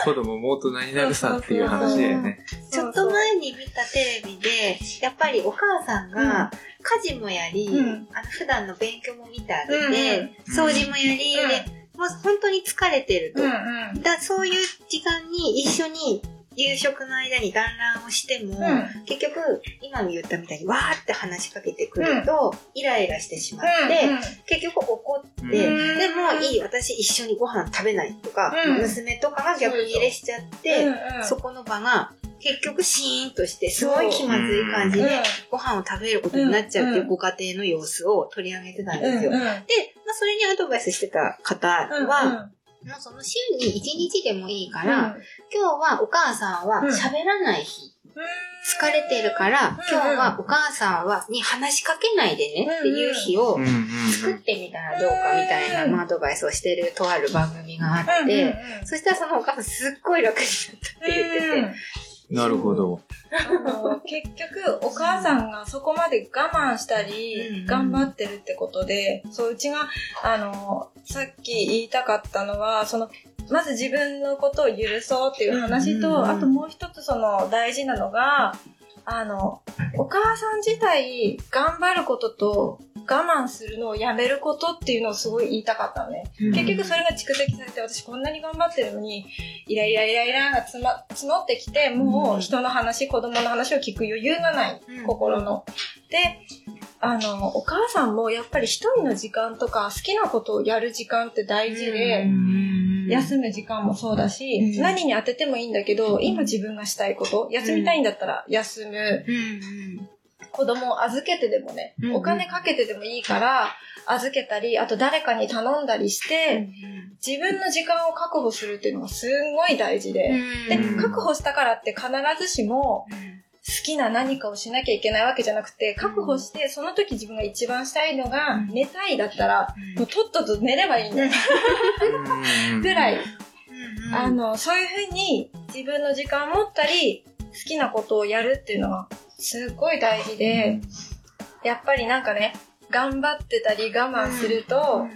子供も大人になるさっていう話だよね。ちょっと前に見たテレビで、やっぱりお母さんが家事もやり、うんあの普段の勉強も見てあげうんて、掃除もやり、うんで、もう本当に疲れてると。うんうん。だそういう時間に一緒に夕食の間に団らんをしても、うん。結局、今言ったみたいにわーって話しかけてくると、イライラしてしまって、結局怒って、うん。でもいい、私一緒にご飯食べないとか、うん。娘とかが逆に入れしちゃって、そここの場が結局シーンとしてすごい気まずい感じうんでご飯を食べることになっちゃうっていうご家庭の様子を取り上げてたんですよ。で、まあ、それにアドバイスしてた方は、その週に1日でもいいから、今日はお母さんは喋らない日。疲れてるから、今日はお母さんはに話しかけないでねっていう日をうんうん作ってみたらどうかみたいな、まあ、アドバイスをしてるとある番組があって、そしたらそのお母さんすっごい楽になったって言ってて、なるほど。あの結局お母さんがそこまで我慢したりうん頑張ってるってことで、そううちがあのさっき言いたかったのはそのまず自分のことを許そうっていう話と、あともう一つその大事なのがあのお母さん自体頑張ることと我慢するのをやめることっていうのをすごい言いたかったのね。結局それが蓄積されて私こんなに頑張ってるのにイライライライラがつ、ま、募ってきてもう人の話、子供の話を聞く余裕がない、うん。心の。であのお母さんもやっぱり一人の時間とか好きなことをやる時間って大事で、休む時間もそうだし、うん。何に当ててもいいんだけど今自分がしたいこと休みたいんだったら休む、うん子供を預けてでもね、うんお金かけてでもいいから預けたりあと誰かに頼んだりして、自分の時間を確保するっていうのがすんごい大事で、でうん。確保したからって必ずしも好きな何かをしなきゃいけないわけじゃなくて確保してその時自分が一番したいのがうん。寝たいだったらもうとっとと寝ればいいんだようん。ぐらい。うん。あのそういうふうに自分の時間を持ったり好きなことをやるっていうのはすっごい大事でやっぱりなんかね頑張ってたり我慢すると、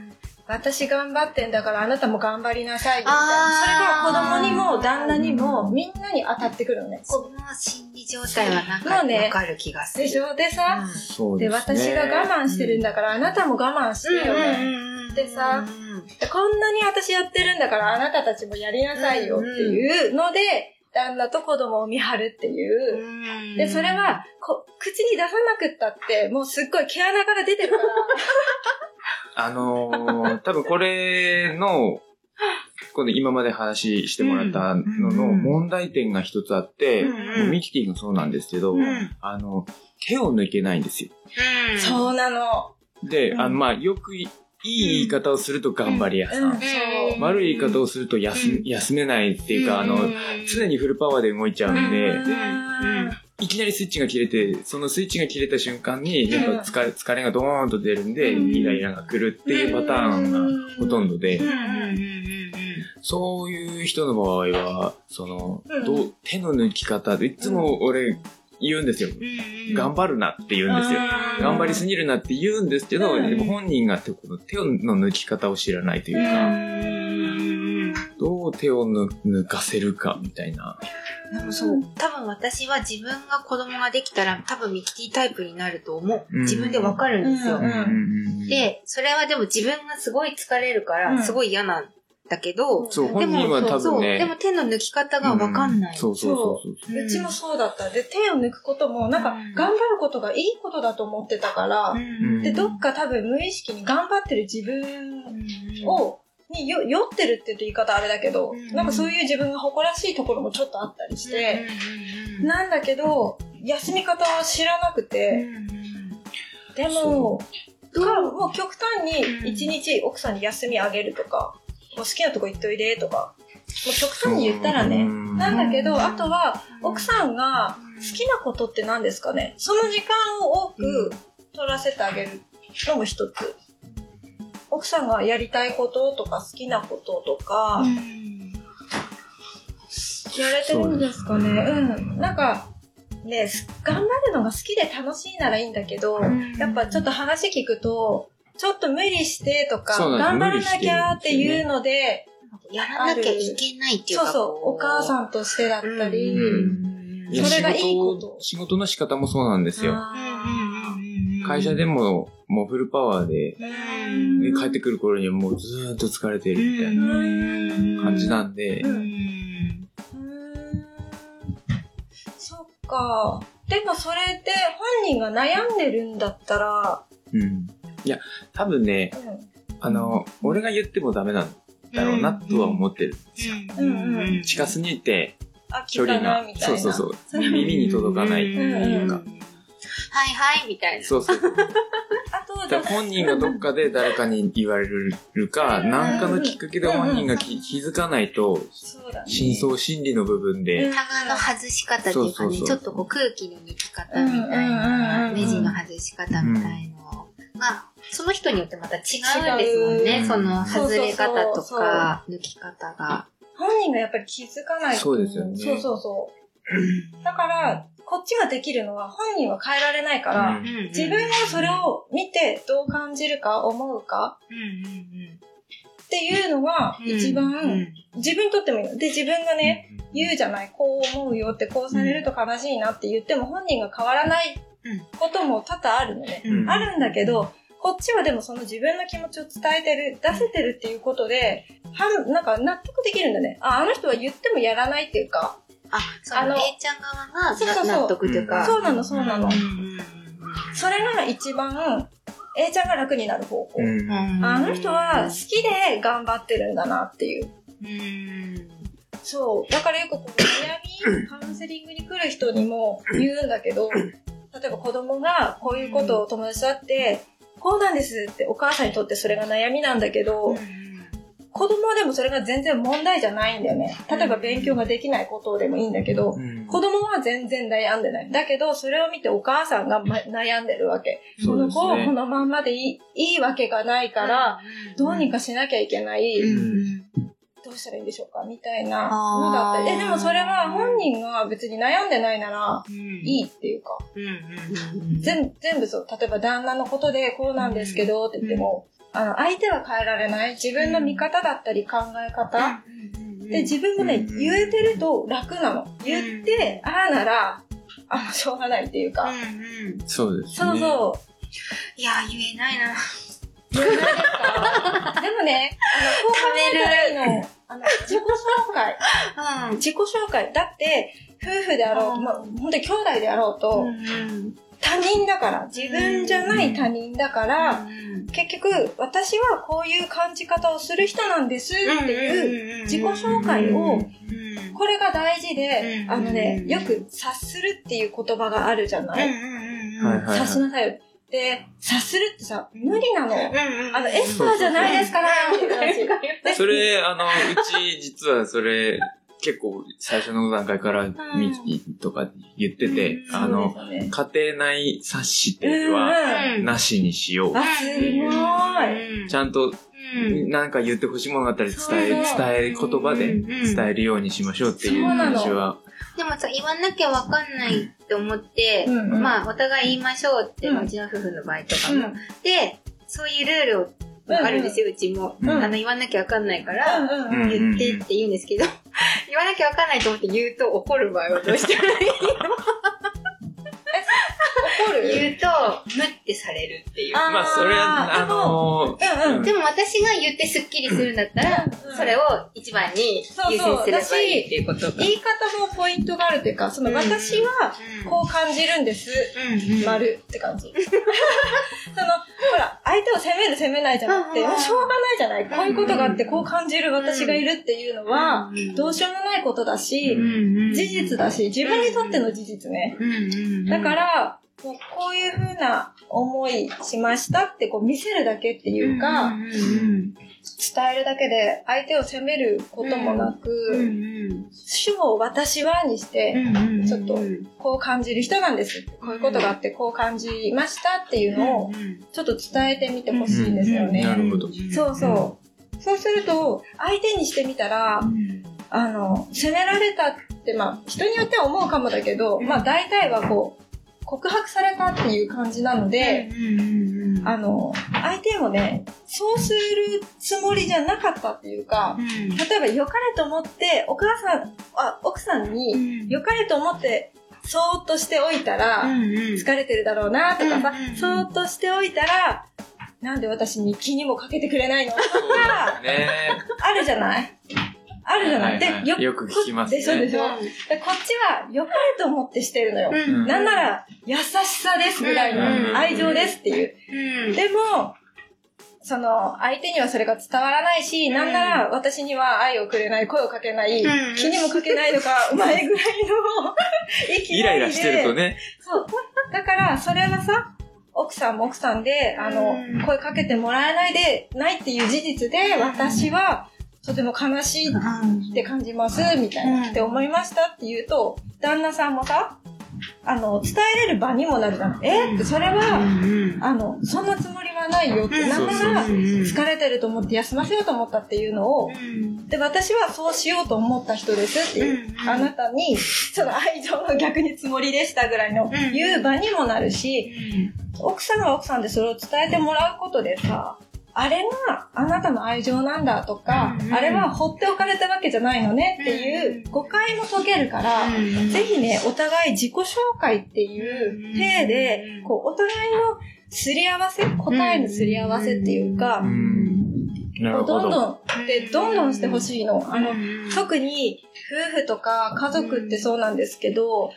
私頑張ってんだからあなたも頑張りなさいよみた。いなそれが子供にも旦那にもみんなに当たってくるのね。この心理状態はなんかもうね。わかる気がする。でしょ？でさ、で。私が我慢してるんだからあなたも我慢してよね。でさでこんなに私やってるんだからあなたたちもやりなさいよっていうので、旦那と子供を見張るっていう。で、それはこ、口に出さなくったって、もうすっごい毛穴から出てるから。あのー、多分これの、今度今まで話してもらったののうん問題点が一つあって、うんミキティもそうなんですけど、うんあの、手を抜けないんですよ。うそうなの。で、うんあの、まあ、よくいい言い方をすると頑張り屋さ。ん。悪い言い方をすると休,、うん。休めないっていうか、あの、ん常にフルパワーで動いちゃうんで、うん。いきなりスイッチが切れて、そのスイッチが切れた瞬間に、やっぱ疲れ疲れがドーンと出るんで、うん。イライラが来るっていうパターンがほとんどで、そういう人の場合は、その、うん。どう手の抜き方で、いつも俺言うんですよ。頑張るなって言うんですよ。頑張りすぎるなって言うんですけど、うんでも本人が手この手の抜き方を知らないといううか、んどう手を抜抜かせるかみたいな。でもそう、多分私は自分が子供ができたら多分ミキティタイプになると思う。うん自分でわかるんですよ。で、それはでも自分がすごい疲れるかうんら、すごい嫌なんだけど、そう、でも本人は多そう、分ね、でも手の抜き方がわかんない。うそうそうそうそう。ちもそうだった。で、手を抜くことも、なんかうん、頑張ることがいいことだと思ってたから、うん。で、どっか多分無意識に頑張ってる自分を、によ酔ってるって言うと言い方あれだけど、うん。なんかそういう自分が誇らしいところもちょっとあったりして、うんなんだけど、休み方を知らなくうんて、でも、もう極端にうん。一日奥さんに休みあげるとか、もう好きなとこ行っといでとか、もう極端に言ったらね、うん。なんだけど、あとはうん奥さんが好きなことって何ですかね。その時間を多く取らせてあげるのも一つ。奥さんがやりたいこととか好きなこととか、やれてるんですかね。うん。なんか、ね、す頑張るのが好きで楽しいならいいんだけど、やっぱちょっと話聞くと、ちょっと無理してとか、頑張らなきゃっていうので、やらなきゃいけないっていうか。そうそう、お母んさんとしてだったり、それがいい仕こと。事、仕事の仕方もそうなんですよ。あ会社でも、もうフルパワーで、帰ってくる頃にはもうずーっと疲れてるみたいな感じなんで、そっか。でもそれで本人が悩んでるんだったら、うん。いや、多分ね、あの、俺が言ってもダメなんだろうなとは思ってるんですよ。近すぎて、あ、距離が。そうそうそう、耳に届かない。っていうか、はいはい、みたいな。そうそう。あと、本人がどっかで誰かに言われるか、何かのきっかけで本人が気気づかないと、そうだね。深層心理の部分で、タガの外し方っていうかね、そうそうそう。ちょっとこう空気の抜き方みたいな、うんネジの外し方みたいのが、その人によってまた違うんですもん違ね。うその外れ方とか、抜き方が。本人がやっぱり気づかないと。そうですよね。そうそうそう。だから、こっちができるのは本人は変えられないから、うん。自分がそれを見てどう感じるか思うかっていうのが一番自分にとってもいい。の。で、自分がね、言うじゃない、こう思うよって、こうされると悲しいなって言っても本人が変わらないことも多々あるのね。うん。あるんだけど、こっちはでもその自分の気持ちを伝えてる、出せてるっていうことで、はんなんか納得できるんだね。あ、あの人は言ってもやらないっていうか、あ、そのあの A ちゃん側がそうそうそうな納得というか。そうなの、そうなの。うんそれが一番、A ちゃんが楽になる方法。うんあの人は好きで頑張ってるんだなっていう。うんそう。だからよくこう悩み、カウンセリングに来る人にも言うんだけど、例えば子供がこういうことを友達と会って、こうなんですってお母さんにとってそれが悩みなんだけど、子供はでもそれが全然問題じゃないんだよね。例えば勉強ができないことでもいいんだけど、うん子供は全然悩んでない。だけど、それを見てお母さんが、ま、悩んでるわけ。こそうですの子をこね。のまんまでいいいいわけがないから、どうにかしなきゃいけない。うんどうしたらいいんでしょうかみたいなのだったり。え、でもそれは本人が別に悩んでないならいいっていうか、全全部そう。例えば旦那のことでこうなんですけどって言っても、あの、相手は変えられない。自分の見方だったり考え方。で、自分もね、うん言えてると楽なの。言って、ああなら、あ、しょうがないっていうか。そうですね。そうそう。いや、言えないな。言えないですか？でもね、あの、こう考えたらいいの。あの、自己紹介。うん自己紹介。だって、夫婦であろうと、まあ、本当に兄弟であろうと、他人だから、自分じゃない他人だから、結局、私はこういう感じ方をする人なんですっていう、自己紹介を、これが大事でう、んあのね、よく察するっていう言葉があるじゃない。察しなさいよ。で、察するってさ、無理なの。あの、エスパそうーじゃないですからっていう感じ。でそれ、あの、うち、実はそれ、結構最初の段階からミキとか言ってて、うんあの、ね。家庭内察しってうんいうのは、うんなしにしよう。あ、すごい。ちゃんと、なんか言ってほしいものがあったら伝え、伝そう。え、言葉で伝えるようにしましょうっていう話は、でもさ、言わなきゃわかんないって思って、うんうんまあ、お互い言いましょうって、うんまあうちの夫婦の場合とかも。うんで、そういうルールがあるんですよ、うちも。うんあの、言わなきゃわかんないから。言ってって言うんですけど、言わなきゃわかんないと思って言うと怒る場合はどうしても怒 る言うと、ムってされるっていう。あまあ、それは、あのうんうん。でも私が言ってスッキリするんだったら、うんそれを一番に優先すればいいっていうことか。言い方もポイントがあるっていうか、そのうん私はこう感じるんです。うんうん丸って感じ。その、ほら、相手を責める責めないじゃなくて、しょうがないじゃない。こういうことがあってこう感じる私がいるっていうのは、どうしようもないことだし、事実だし、自分にとっての事実ね。だか、ら、こういうふうな思いしましたってこう見せるだけっていうか、伝えるだけで相手を責めることもなく、主を私はにして、ちょっとこう感じる人なんです。こういうことがあってこう感じましたっていうのをちょっと伝えてみてほしいんですよね。そうそう。そうすると、相手にしてみたら、あの、責められたって、まあ、人によっては思うかもだけど、まあ、大体はこう、告白されたっていう感じなので、あの、相手もね、そうするつもりじゃなかったっていうか、例えば良かれと思って、お母さん、あ、奥さんに良かれと思って、そーっとしておいたら、疲れてるだろうなとかさ、そーっとしておいたら、なんで私に気にもかけてくれないのとか、あるじゃない？あるじゃない、で、よよく聞きますね。でしょでしょ、でこっちは良かれと思ってしてるのよ。なんなら、優しさですぐらいの愛情ですっていう。でも、その、相手にはそれが伝わらないし、なんなら私には愛をくれない、声をかけない、気にもかけないのか、お前ぐらいの イライラしてるとね。そう。だから、それはさ、奥さんも奥さんで、あの、声かけてもらえないで、ないっていう事実で、私は、とても悲しいって感じます、みたいな、って思いましたって言うと、旦那さんもさ、あの、伝えれる場にもなるじゃん。え？って、それは、あの、そんなつもりはないよって、なんなら、疲れてると思って休ませようと思ったっていうのを、で、私はそうしようと思った人ですっていう、あなたに、その愛情の逆につもりでしたぐらいの言う場にもなるし、奥さんは奥さんでそれを伝えてもらうことでさ、あれがあなたの愛情なんだとか、うんうん、あれは放っておかれたわけじゃないのねっていう誤解も解けるから、うんうん、ぜひね、お互い自己紹介っていう体で、こう、お互いのすり合わせ答えのすり合わせっていうか、うんうん、ど。んどん、で、どんどんしてほしいの。あの、特に夫婦とか家族ってそうなんですけど、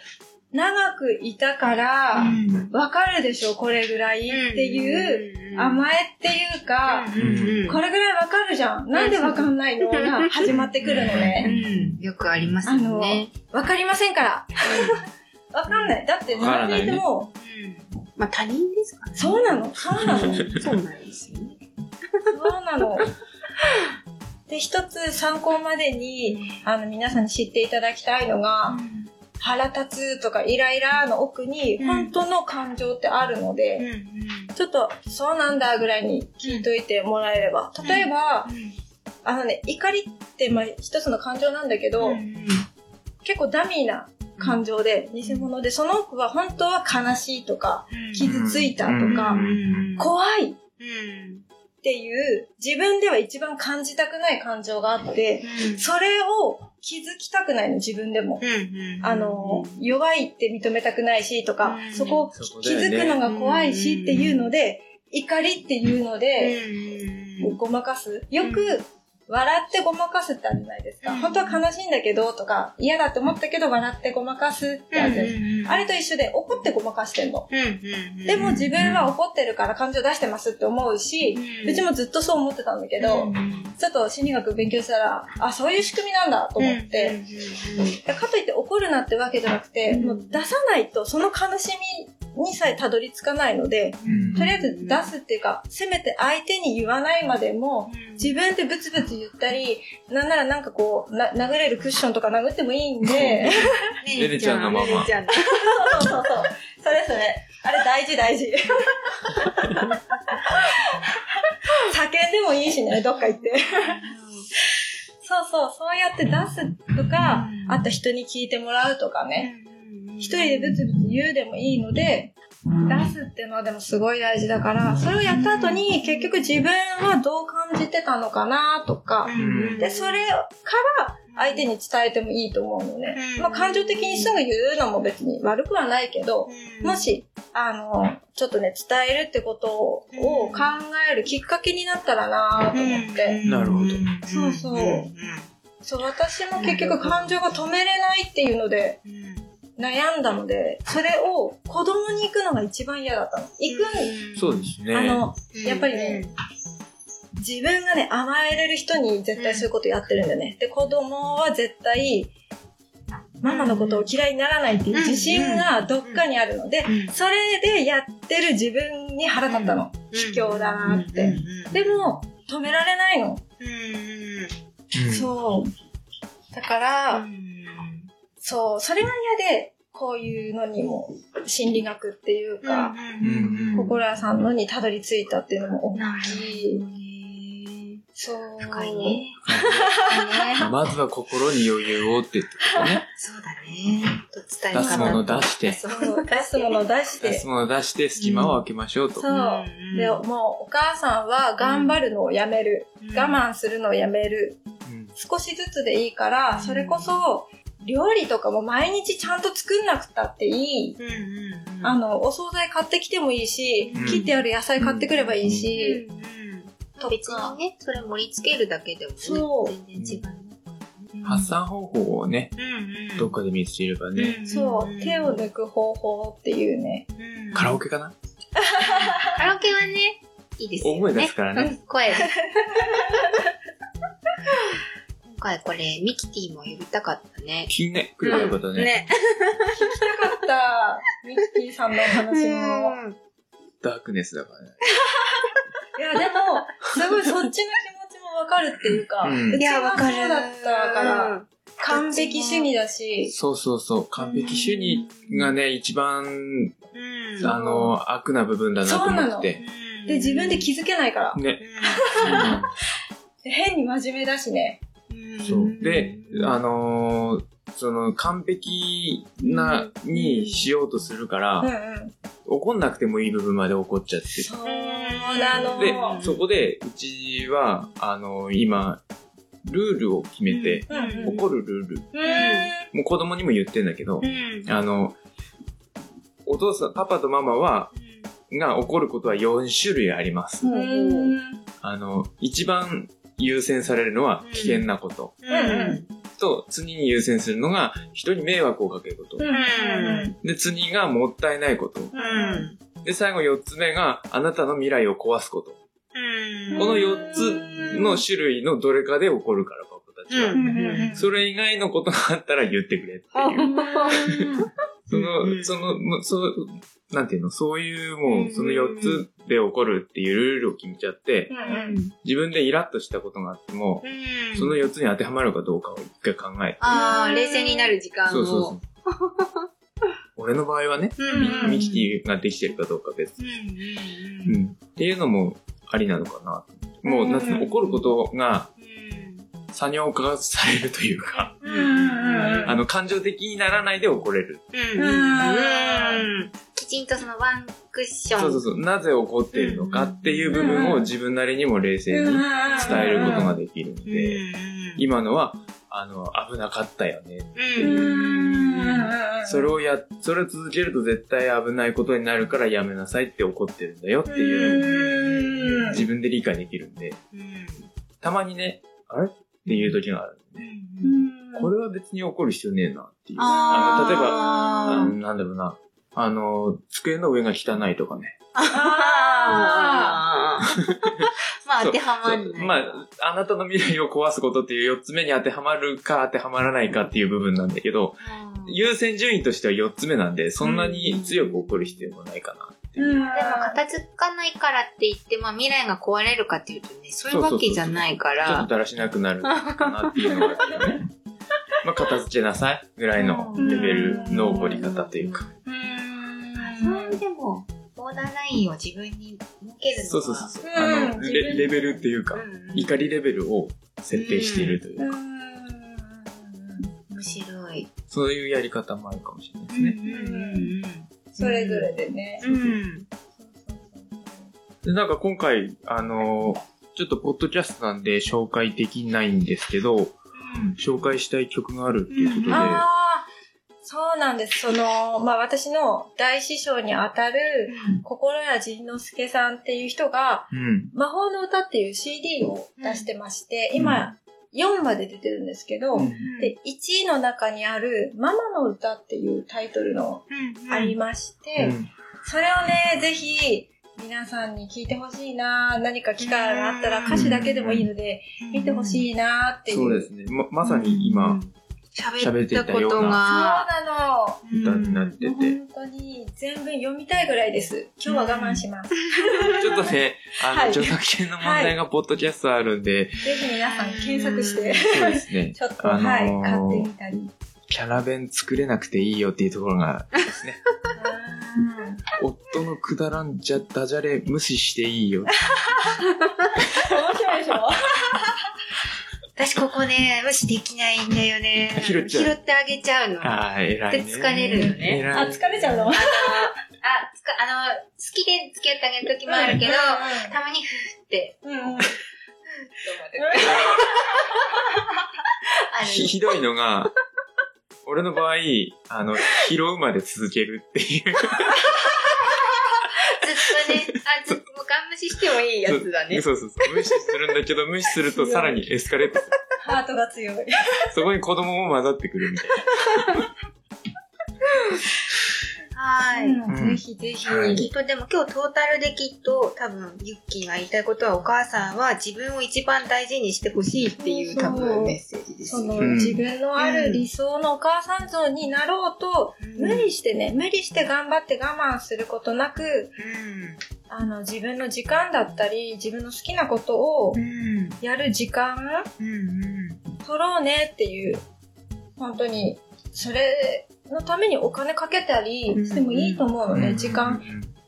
長くいたから、わかるでしょ、これぐらいっていう、甘えっていうか、これぐらいわかるじゃん。なんでわかんないの？が始まってくるのね。よくありますよね。わかりませんから。わかんない。だって、何でいても、まあ他人ですからそうなの、そうなの。そうなんですよね。そうなの。で、一つ参考までに、あの、皆さんに知っていただきたいのが、腹立つとかイライラの奥に本当の感情ってあるので、ちょっとそうなんだぐらいに聞いといてもらえれば。例えば、あのね、怒りってまあ一つの感情なんだけど、結構ダミーな感情で、偽物で、その奥は本当は悲しいとか、傷ついたとか、怖い。っていう自分では一番感じたくない感情があって、それを気づきたくないの、自分でも。あの、弱いって認めたくないしとか、そこを気づくのが怖いしっていうので、怒りっていうので、ごまかす。よく笑ってごまかすってあるじゃないですか。うん、本当は悲しいんだけどとか、嫌だって思ったけど笑ってごまかすってあるじゃないですか。あれと一緒で怒ってごまかしてんの。でも自分は怒ってるから感情出してますって思うし、うちもずっとそう思ってたんだけど、ちょっと心理学勉強したら、あ、そういう仕組みなんだと思って、かといって怒るなってわけじゃなくて、もう出さないとその悲しみにさえたどり着かないので、とりあえず出すっていうか、せめて相手に言わないまでも、自分でブツブツ言ったり、なんならなんかこう、な殴れるクッションとか殴ってもいいんで。ねねちゃんのまま。そうそうそう。それそれ。あれ大事大事。叫んでもいいしね、どっか行って。そうそう、そうやって出すとか、あと人に聞いてもらうとかね。一人でブツブツ言うでもいいので、出すっていうのはでもすごい大事だから、それをやった後に結局自分はどう感じてたのかなとか、で、それから相手に伝えてもいいと思うのね。まあ感情的にすぐ言うのも別に悪くはないけど、もし、あの、ちょっとね、伝えるってことを考えるきっかけになったらなと思って。なるほど。そうそう。そう、私も結局感情が止めれないっていうので、悩んだので、それを子供に行くのが一番嫌だったの。行くそうですね。あの、やっぱりね、自分がね、甘えれる人に絶対そういうことやってるんだよね。で、子供は絶対、ママのことを嫌いにならないっていう自信がどっかにあるので、それでやってる自分に腹立ったの。卑怯だなって。でも、止められないの。そう。だから、そう、それが嫌で、こういうのにも心理学っていうか、心屋さんのにたどり着いたっていうのも大きい。そう。深いね。ね まずは心に余裕をって言ってことね。そうだね。と伝え出すもの出して、そう、出すもの出して。出すもの出して隙間を空けましょうと。そう。うんで、もうお母さんは頑張るのをやめる。うん我慢するのをやめる。うん少しずつでいいから、うんそれこそ、料理とかも毎日ちゃんと作んなくたっていい。うんうんうん。あの、お惣菜買ってきてもいいし、うん切ってある野菜買ってくればいいし、うんうんと別にね、それ盛り付けるだけでもねそう全然違うね。発散方法をね、うんうんどっかで見つければね。そう、手を抜く方法っていうね。うんカラオケかな？カラオケはね、いいですよね。大声出すからねうん声回これ、ミキティも呼びたかったね。聞いね、来ればよかったね。ね。よかった。ミキティさんのお話も。ダークネスだからね。いや、でも、すごいそっちの気持ちもわかるっていうか、うんうちはそうだったから、完璧主義だし、そうそうそう。完璧主義がね、一番、うん。あの、悪な部分だなと思って。で、自分で気づけないから。ね。で 変に真面目だしね。うんそう。で、あのーその、完璧な、にしようとするかうんら、うん。怒んなくてもいい部分まで怒っちゃって。そうなの。で、そこで、うちは、あの今、ルールを決めて、うんうん。怒るルール。うん。もう子供にも言ってんだけどう、ん。あの、お父さん、パパとママは、が怒ることは4種類あります。うん。あの、一番優先されるのは危険なこと。うん。と、次に優先するのが人に迷惑をかけること。うん。で、次がもったいないこと。うん。で、最後4つ目があなたの未来を壊すこと。うん。この4つの種類のどれかで起こるから、パパたちは。うんそれ以外のことがあったら言ってくれっていう。その、うんその、そう、なんていうの、そういうもうんう、その4つで起こるっていうルールを決めちゃって、うん。自分でイラッとしたことがあっても、その4つに当てはまるかどうかを一回考えて。ああ、冷静になる時間を。そうそうそう。俺の場合はね、うん。ミキティができてるかどうか別。うん。ううん。ん。っていうのもありなのかな。もう、なんつうの、怒ることが作業化されるというか、あの、感情的にならないで怒れる。うん。うん。きちん。とそのワンクッション。そうそうそう。なぜ怒っているのかっていう部分を自分なりにも冷静に伝えることができるのうん。で、今のは、あの、危なかったよね。うん。それをや、それを続けると絶対危ないことになるからやめなさいって怒ってるん。だよっていうのを自分で理解できるん。で、たまにね、あれっていう時があるんで、これは別に怒る必要ねえなっていう。あの、例えば、あのなんだろうな、あの、机の上が汚いとかね。ああ。まあ当てはまんない。そうまあ、あなたの未来を壊すことっていう4つ目に当てはまるか当てはまらないかっていう部分なんだけど、うん優先順位としては4つ目なんで、そんなに強く怒る必要もないかな。でも片付かないからって言って、まあ未来が壊れるかっていうとね、そういうわけじゃないかちょっとら。だらしなくなるかなっていうのがあってね。まあ、片付けなさいぐらいのレベルの怒り方というか。それでも、ボーダーラインを自分に設けるのは。そうそうそうそう。うんあの、レレベルっていうか、うん怒りレベルを設定しているというか、面白い。そういうやり方もあるかもしれないですね。うんそれぞれでね。うんうん。で、なんか今回、あのーちょっとポッドキャストなんで紹介できないんですけど、紹介したい曲があるっていうことで、ああ、そうなんです。その、まあ私の大師匠にあたる、心谷仁之助さんっていう人が、うん。魔法の歌っていう CD を出してまして、今、4まで出てるんですけど、うんで、1位の中にある、ママの歌っていうタイトルのありまして、うん。それをね、ぜひ、皆さんに聞いてほしいな何か機会があったら歌詞だけでもいいので、見てほしいなっていう。そうですね。ま、まさに今、喋ったことが、そうなの。歌になってて、本当に全文読みたいぐらいです。今日は我慢します。ちょっとね、あの、はい著作権の問題がポッドキャストあるんで、ぜひ皆さん検索して、そうですね。ちょっと、あのーはい、買ってみたり。キャラ弁作れなくていいよっていうところがですね。夫のくだらんじゃ、ダジャレ無視していいよ。面白いでしょ？私ここね、無視できないんだよね。拾っちゃう拾ってあげちゃうの。ああ、偉いね。で疲れるよねあ、疲れちゃうの？あの、あ、つか、あの、好きで付き合ってあげる時もあるけど、たまにふーって、うんうん。うんうん。ある。ひひどいのが、俺の場合、あの、拾うまで続けるっていう。ずっとね、あ、ずっともうガン無視してもいいやつだね。そうそうそう。無視するんだけど、無視するとさらにエスカレートする。ハートが強い。そこに子供も混ざってくるみたいはい。うんぜひぜひ。はいきっとでも今日トータルできっと多分ユッキーが言いたいことはお母さんは自分を一番大事にしてほしいっていう多分メッセージですその、よね。うん自分のある理想のお母さん像になろうと、無理してね、無理して頑張って我慢することなく、あの、自分の時間だったり、自分の好きなことをうん。うん。やる時間、うん。うん。取ろうねっていう、本当に、それのためにお金かけたりしてもいいと思うのね、な。時間。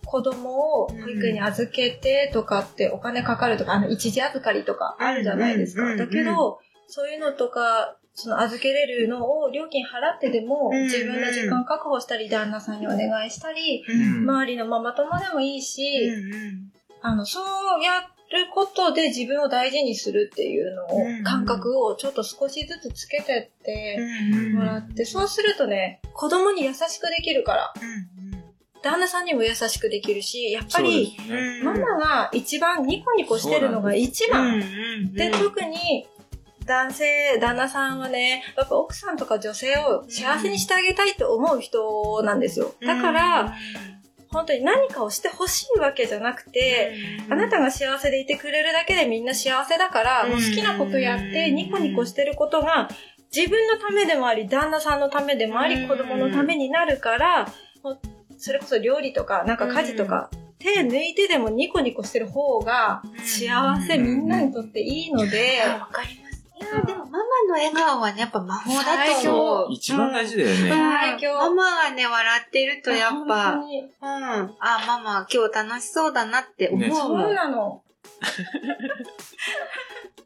子供を保育園に預けてとかってお金かかるとか、あの、一時預かりとかあるじゃないですか。だけど、そういうのとか、その預けれるのを料金払ってでも、自分の時間確保したり、旦那さんにお願いしたり、うん。周りのママ友でもいいし、うん。あの、そうやることで自分を大事にするっていうのを、うん。うん感覚をちょっと少しずつつけてってうん。もらって、そうするとね、子供に優しくできるから、旦那さんにも優しくできるし、やっぱり、ママが一番ニコニコしてるのが一番。んで、特に、男性、旦那さんはね、やっぱ奥さんとか女性を幸せにしてあげたいと思う人なんですよ。だから、、本当に何かをしてほしいわけじゃなくて、あなたが幸せでいてくれるだけでみんな幸せだから、もう好きなことやってニコニコしてることが自分のためでもあり、旦那さんのためでもあり、うん。子供のためになるから、もうそれこそ料理とか、なんか家事とか、手抜いてでもニコニコしてる方が幸せみんなにとっていいので、わかります。いや、でもママの笑顔はね、やっぱ魔法だ最と強思う。一番大事だようんね。ママがね、笑ってるとやっ本ぱ、当にうん。あ、ママ今日楽しそうだなって思う。そうなの。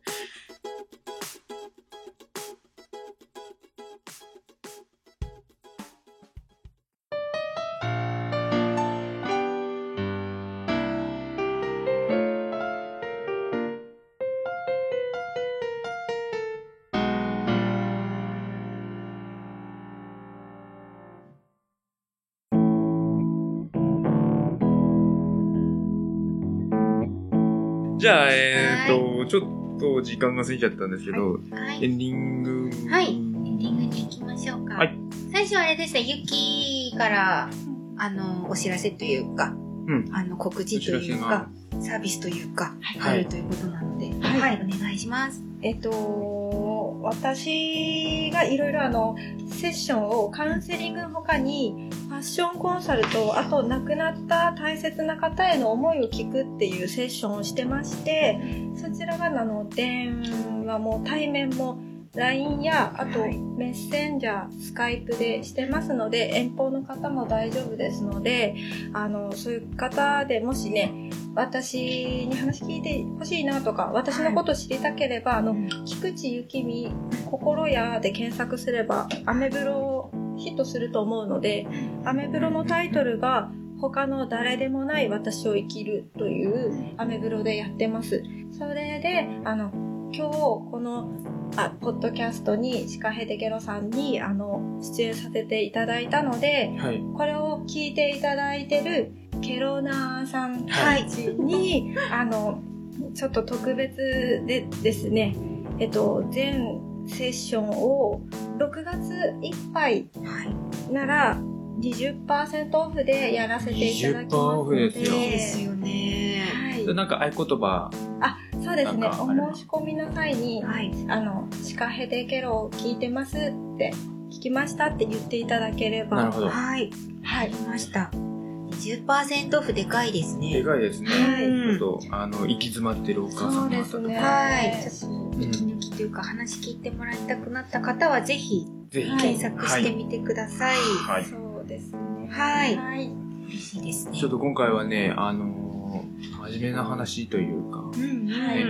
ちょっと時間が過ぎちゃったんですけど、はい。エンディング。はいエンディングに行きましょうか。はい最初あれですね、ゆきから、あの、お知らせというか、うんあの、告知というか、サービスというか、はいあるということなので、はいはい、お願いします。えっと、私がいろいろあの、セッションをカウンセリングの他に、ファッションコンサルと、あと亡くなった大切な方への思いを聞くっていうセッションをしてまして、そちらがあの、電話も対面も LINE や、あとはいメッセンジャー、スカイプでしてますので、遠方の方も大丈夫ですので、あの、そういう方でもしね、私に話聞いてほしいなとか、私のこと知りたければ、あの、菊池幸美心やで検索すればアメブロヒットすると思うのでアメブロのタイトルが他の誰でもない私を生きるというアメブロでやってますそれであの今日このあポッドキャストにシカヘデゲロさんにあの出演させていただいたのではい。これを聞いていただいてるケロナーさんはいたちに、あの、ちょっと特別でですね、えっと、全セッションを6月いっぱいはい。なら20%オフでやらせていただきます20%オフですよいいですよね。はいで。なんか合言葉、あ、そうですね。お申し込みの際に、はい。あの、シカヘデケロを聞いてますって、聞きましたって言っていただければ。なるほど。はい。はいあり。ました。20%オフでかいですね。でかいですね。はいちょっと、あの、行き詰まってるお母そ様うですね。はい。と、いうか話聞いてもらいたくなった方は、ぜひ検索してみてください。はい。そうですね。はいはい。嬉しいですね。ちょっと今回はね、あのー真面目な話というか、うんうんはいう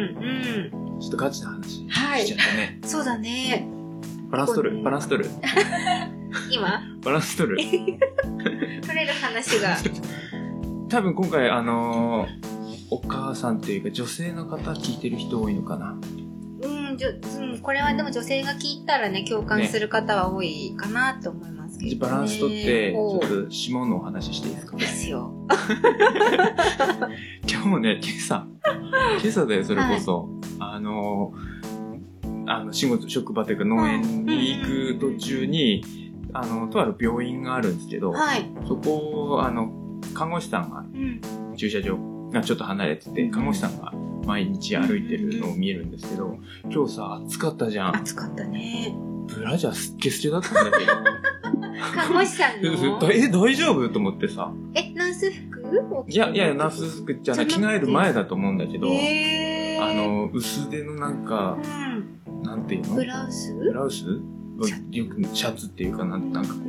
ん。ちょっとガチな話はいしちゃったね。そうだね。バランス取る？バランス取る？今、バランス取る？取れる話が。多分今回、あのーお母さんというか女性の方聞いてる人多いのかな。うん、じょうん、これはでも女性が聞いたらね、共感する方は多いかなと思いますけど、ね。バランス取って、ちょっと下のお話していいですか？ですよ。今日もね、今朝、今朝だよ、それこそ。あのーあの、仕事、職場というか農園に行く途中に、あの、とある病院があるんですけど、はい。そこを、あの、看護師さんが、うん。駐車場がちょっと離れてて、看護師さんが毎日歩いてるのを見えるんですけど、今日さ、暑かったじゃん。暑かったね。ブラジャーすっけすけだったんだけど。看護師さんの？え、大丈夫？と思ってさ。え、ナース服？いや、いや、ナース服じゃない、着替える前だと思うんだけど、へーあ、の、薄手のなんかう、ん。なんていうの？ブラウス？ブラウス？よくシャツっていうかなん、なんかこ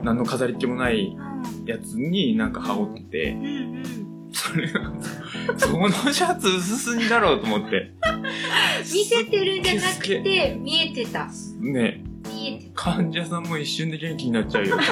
う、何の飾りっ気もないやつになんか羽織ってて、うんうん。それが、そのシャツ薄すぎだろうと思って。見せてるんじゃなくて、見えてた。ね、見えて患者さんも一瞬で元気になっちゃうよ。男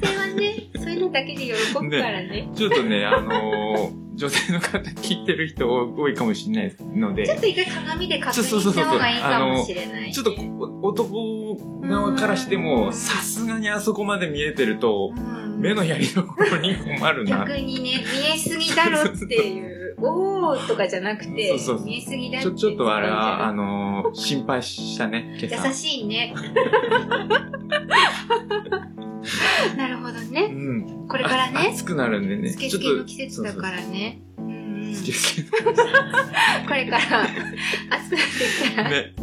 性はね、そういうのだけで喜ぶからね。ちょっとね、あのー女性の方聞いてる人多いかもしれないので、ちょっと一回鏡で確認した方がいいかもしれない、ね。ちょっとお男側からしてうも、んさすがにあそこまで見えてると、うん目のやりどころに困るな。逆にね、見えすぎだろっていう、おーとかじゃなくてそうそうそう、見えすぎだってちょ、ちょっとあれは、あの、のー心配したね。優しいね。なるほどうね。ん。これからあね、暑くなるんでね。スケスケの季節だからね。うんうんそうそう。スケスこれから暑くなってきたら、ケ。ね、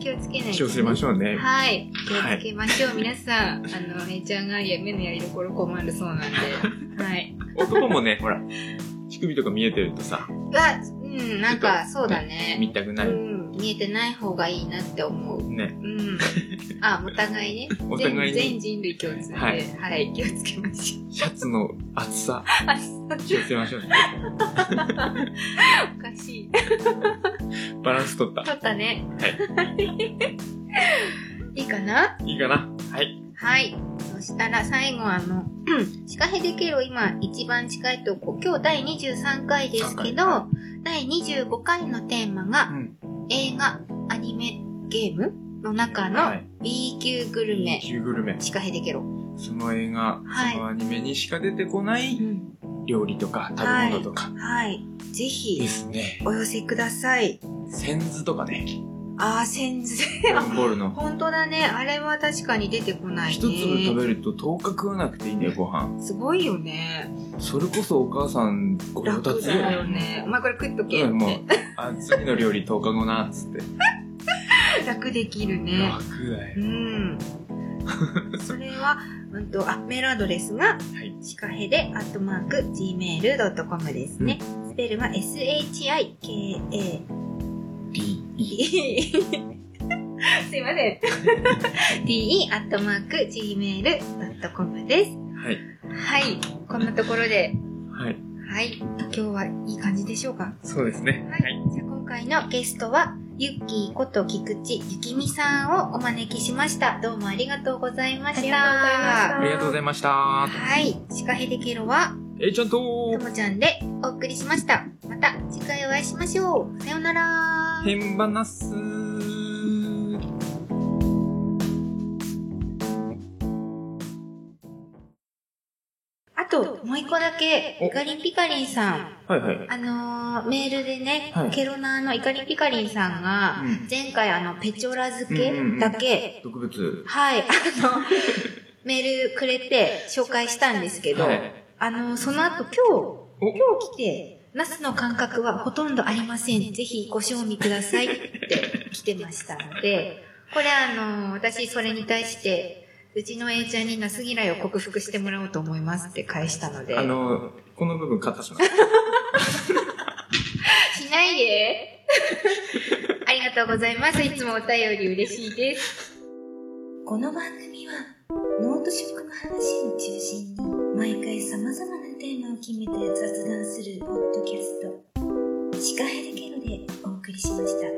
気をつけないと、ね。気をつけましょうね。はい。気をつけましょう。皆さん、あの、姉ちゃんがいや目のやりどころ困るそうなんで。はい。男もね、ほら、乳首とか見えてるとさ、うわ、うん、なんか、そうだね。見たくなる。うん、見えてない方がいいなって思う。ね。うん。あ、お互いね。お互いに全全人類共通で、ははいい、気をつけましょシャツの厚さ、気をつけましょうね。おかしい。バランス取った。取ったね。は いいかな？いいかな？はい。はい。そしたら最後あの、シカヘデケロ今一番近いとこ、今日第23回ですけど、23第25回のテーマが、うん。映画、アニメ、ゲームの中はのい。B 級グルメ、級グルメ。シカヘデケロ。その映画、はいそのアニメにしか出てこないうん。料理とか食べ物とかはい。ぜでひ、すね。お寄せください。センズとかね。あー、センズ。ドラゴンボールの。本当だね。あれは確かに出てこないね。一粒食べると10日食わなくていいんだよ、ご飯。すごいよね。それこそお母さん、これ2つ楽だよね。お前これ食っとけって。うん、もう、あ、次の料理10日後な、っつって。楽できるね。楽だよ。うん。それは、うんと、あ、メールアドレスが、はい。シカヘデアットマーク gmail.com ですね。スペルは shika D、E。すいません。de アットマーク gmail.com です。はい。はい。こんなところで、はい。はい。今日はいい感じでしょうか？そうですね。はい。じゃあ今回のゲストは、ゆっきーこと菊池ゆきみさんをお招きしました。どうもありがとうございました。ありがとうございましたありがとうございました。はい。シカヘデケロは、えいちゃんとともちゃんでお送りしました。また次回お会いしましょう。さようなら。へんばなすあと、もう一個だけ、おイカリンピカリンさん。はいはい。あのー、メールでね、はいケロナーのイカリンピカリンさんが、うん前回あの、ペチョラ漬けうんうんうんだけ、特別。はい、あの、メールくれて紹介したんですけど、はいあの、その後今日、お今日来て、ナスの感覚はほとんどありません。ぜひご賞味くださいって来てましたので、これあの、私それに対して、うちの A ちゃんにナス嫌いを克服してもらおうと思いますって返したので、あの、この部分カットします。しないで。ありがとうございます。いつもお便り嬉しいです。この番組は、農と食の話を中心に毎回さまざまなテーマを決めて雑談するポッドキャスト「シカヘデケロ」でお送りしました。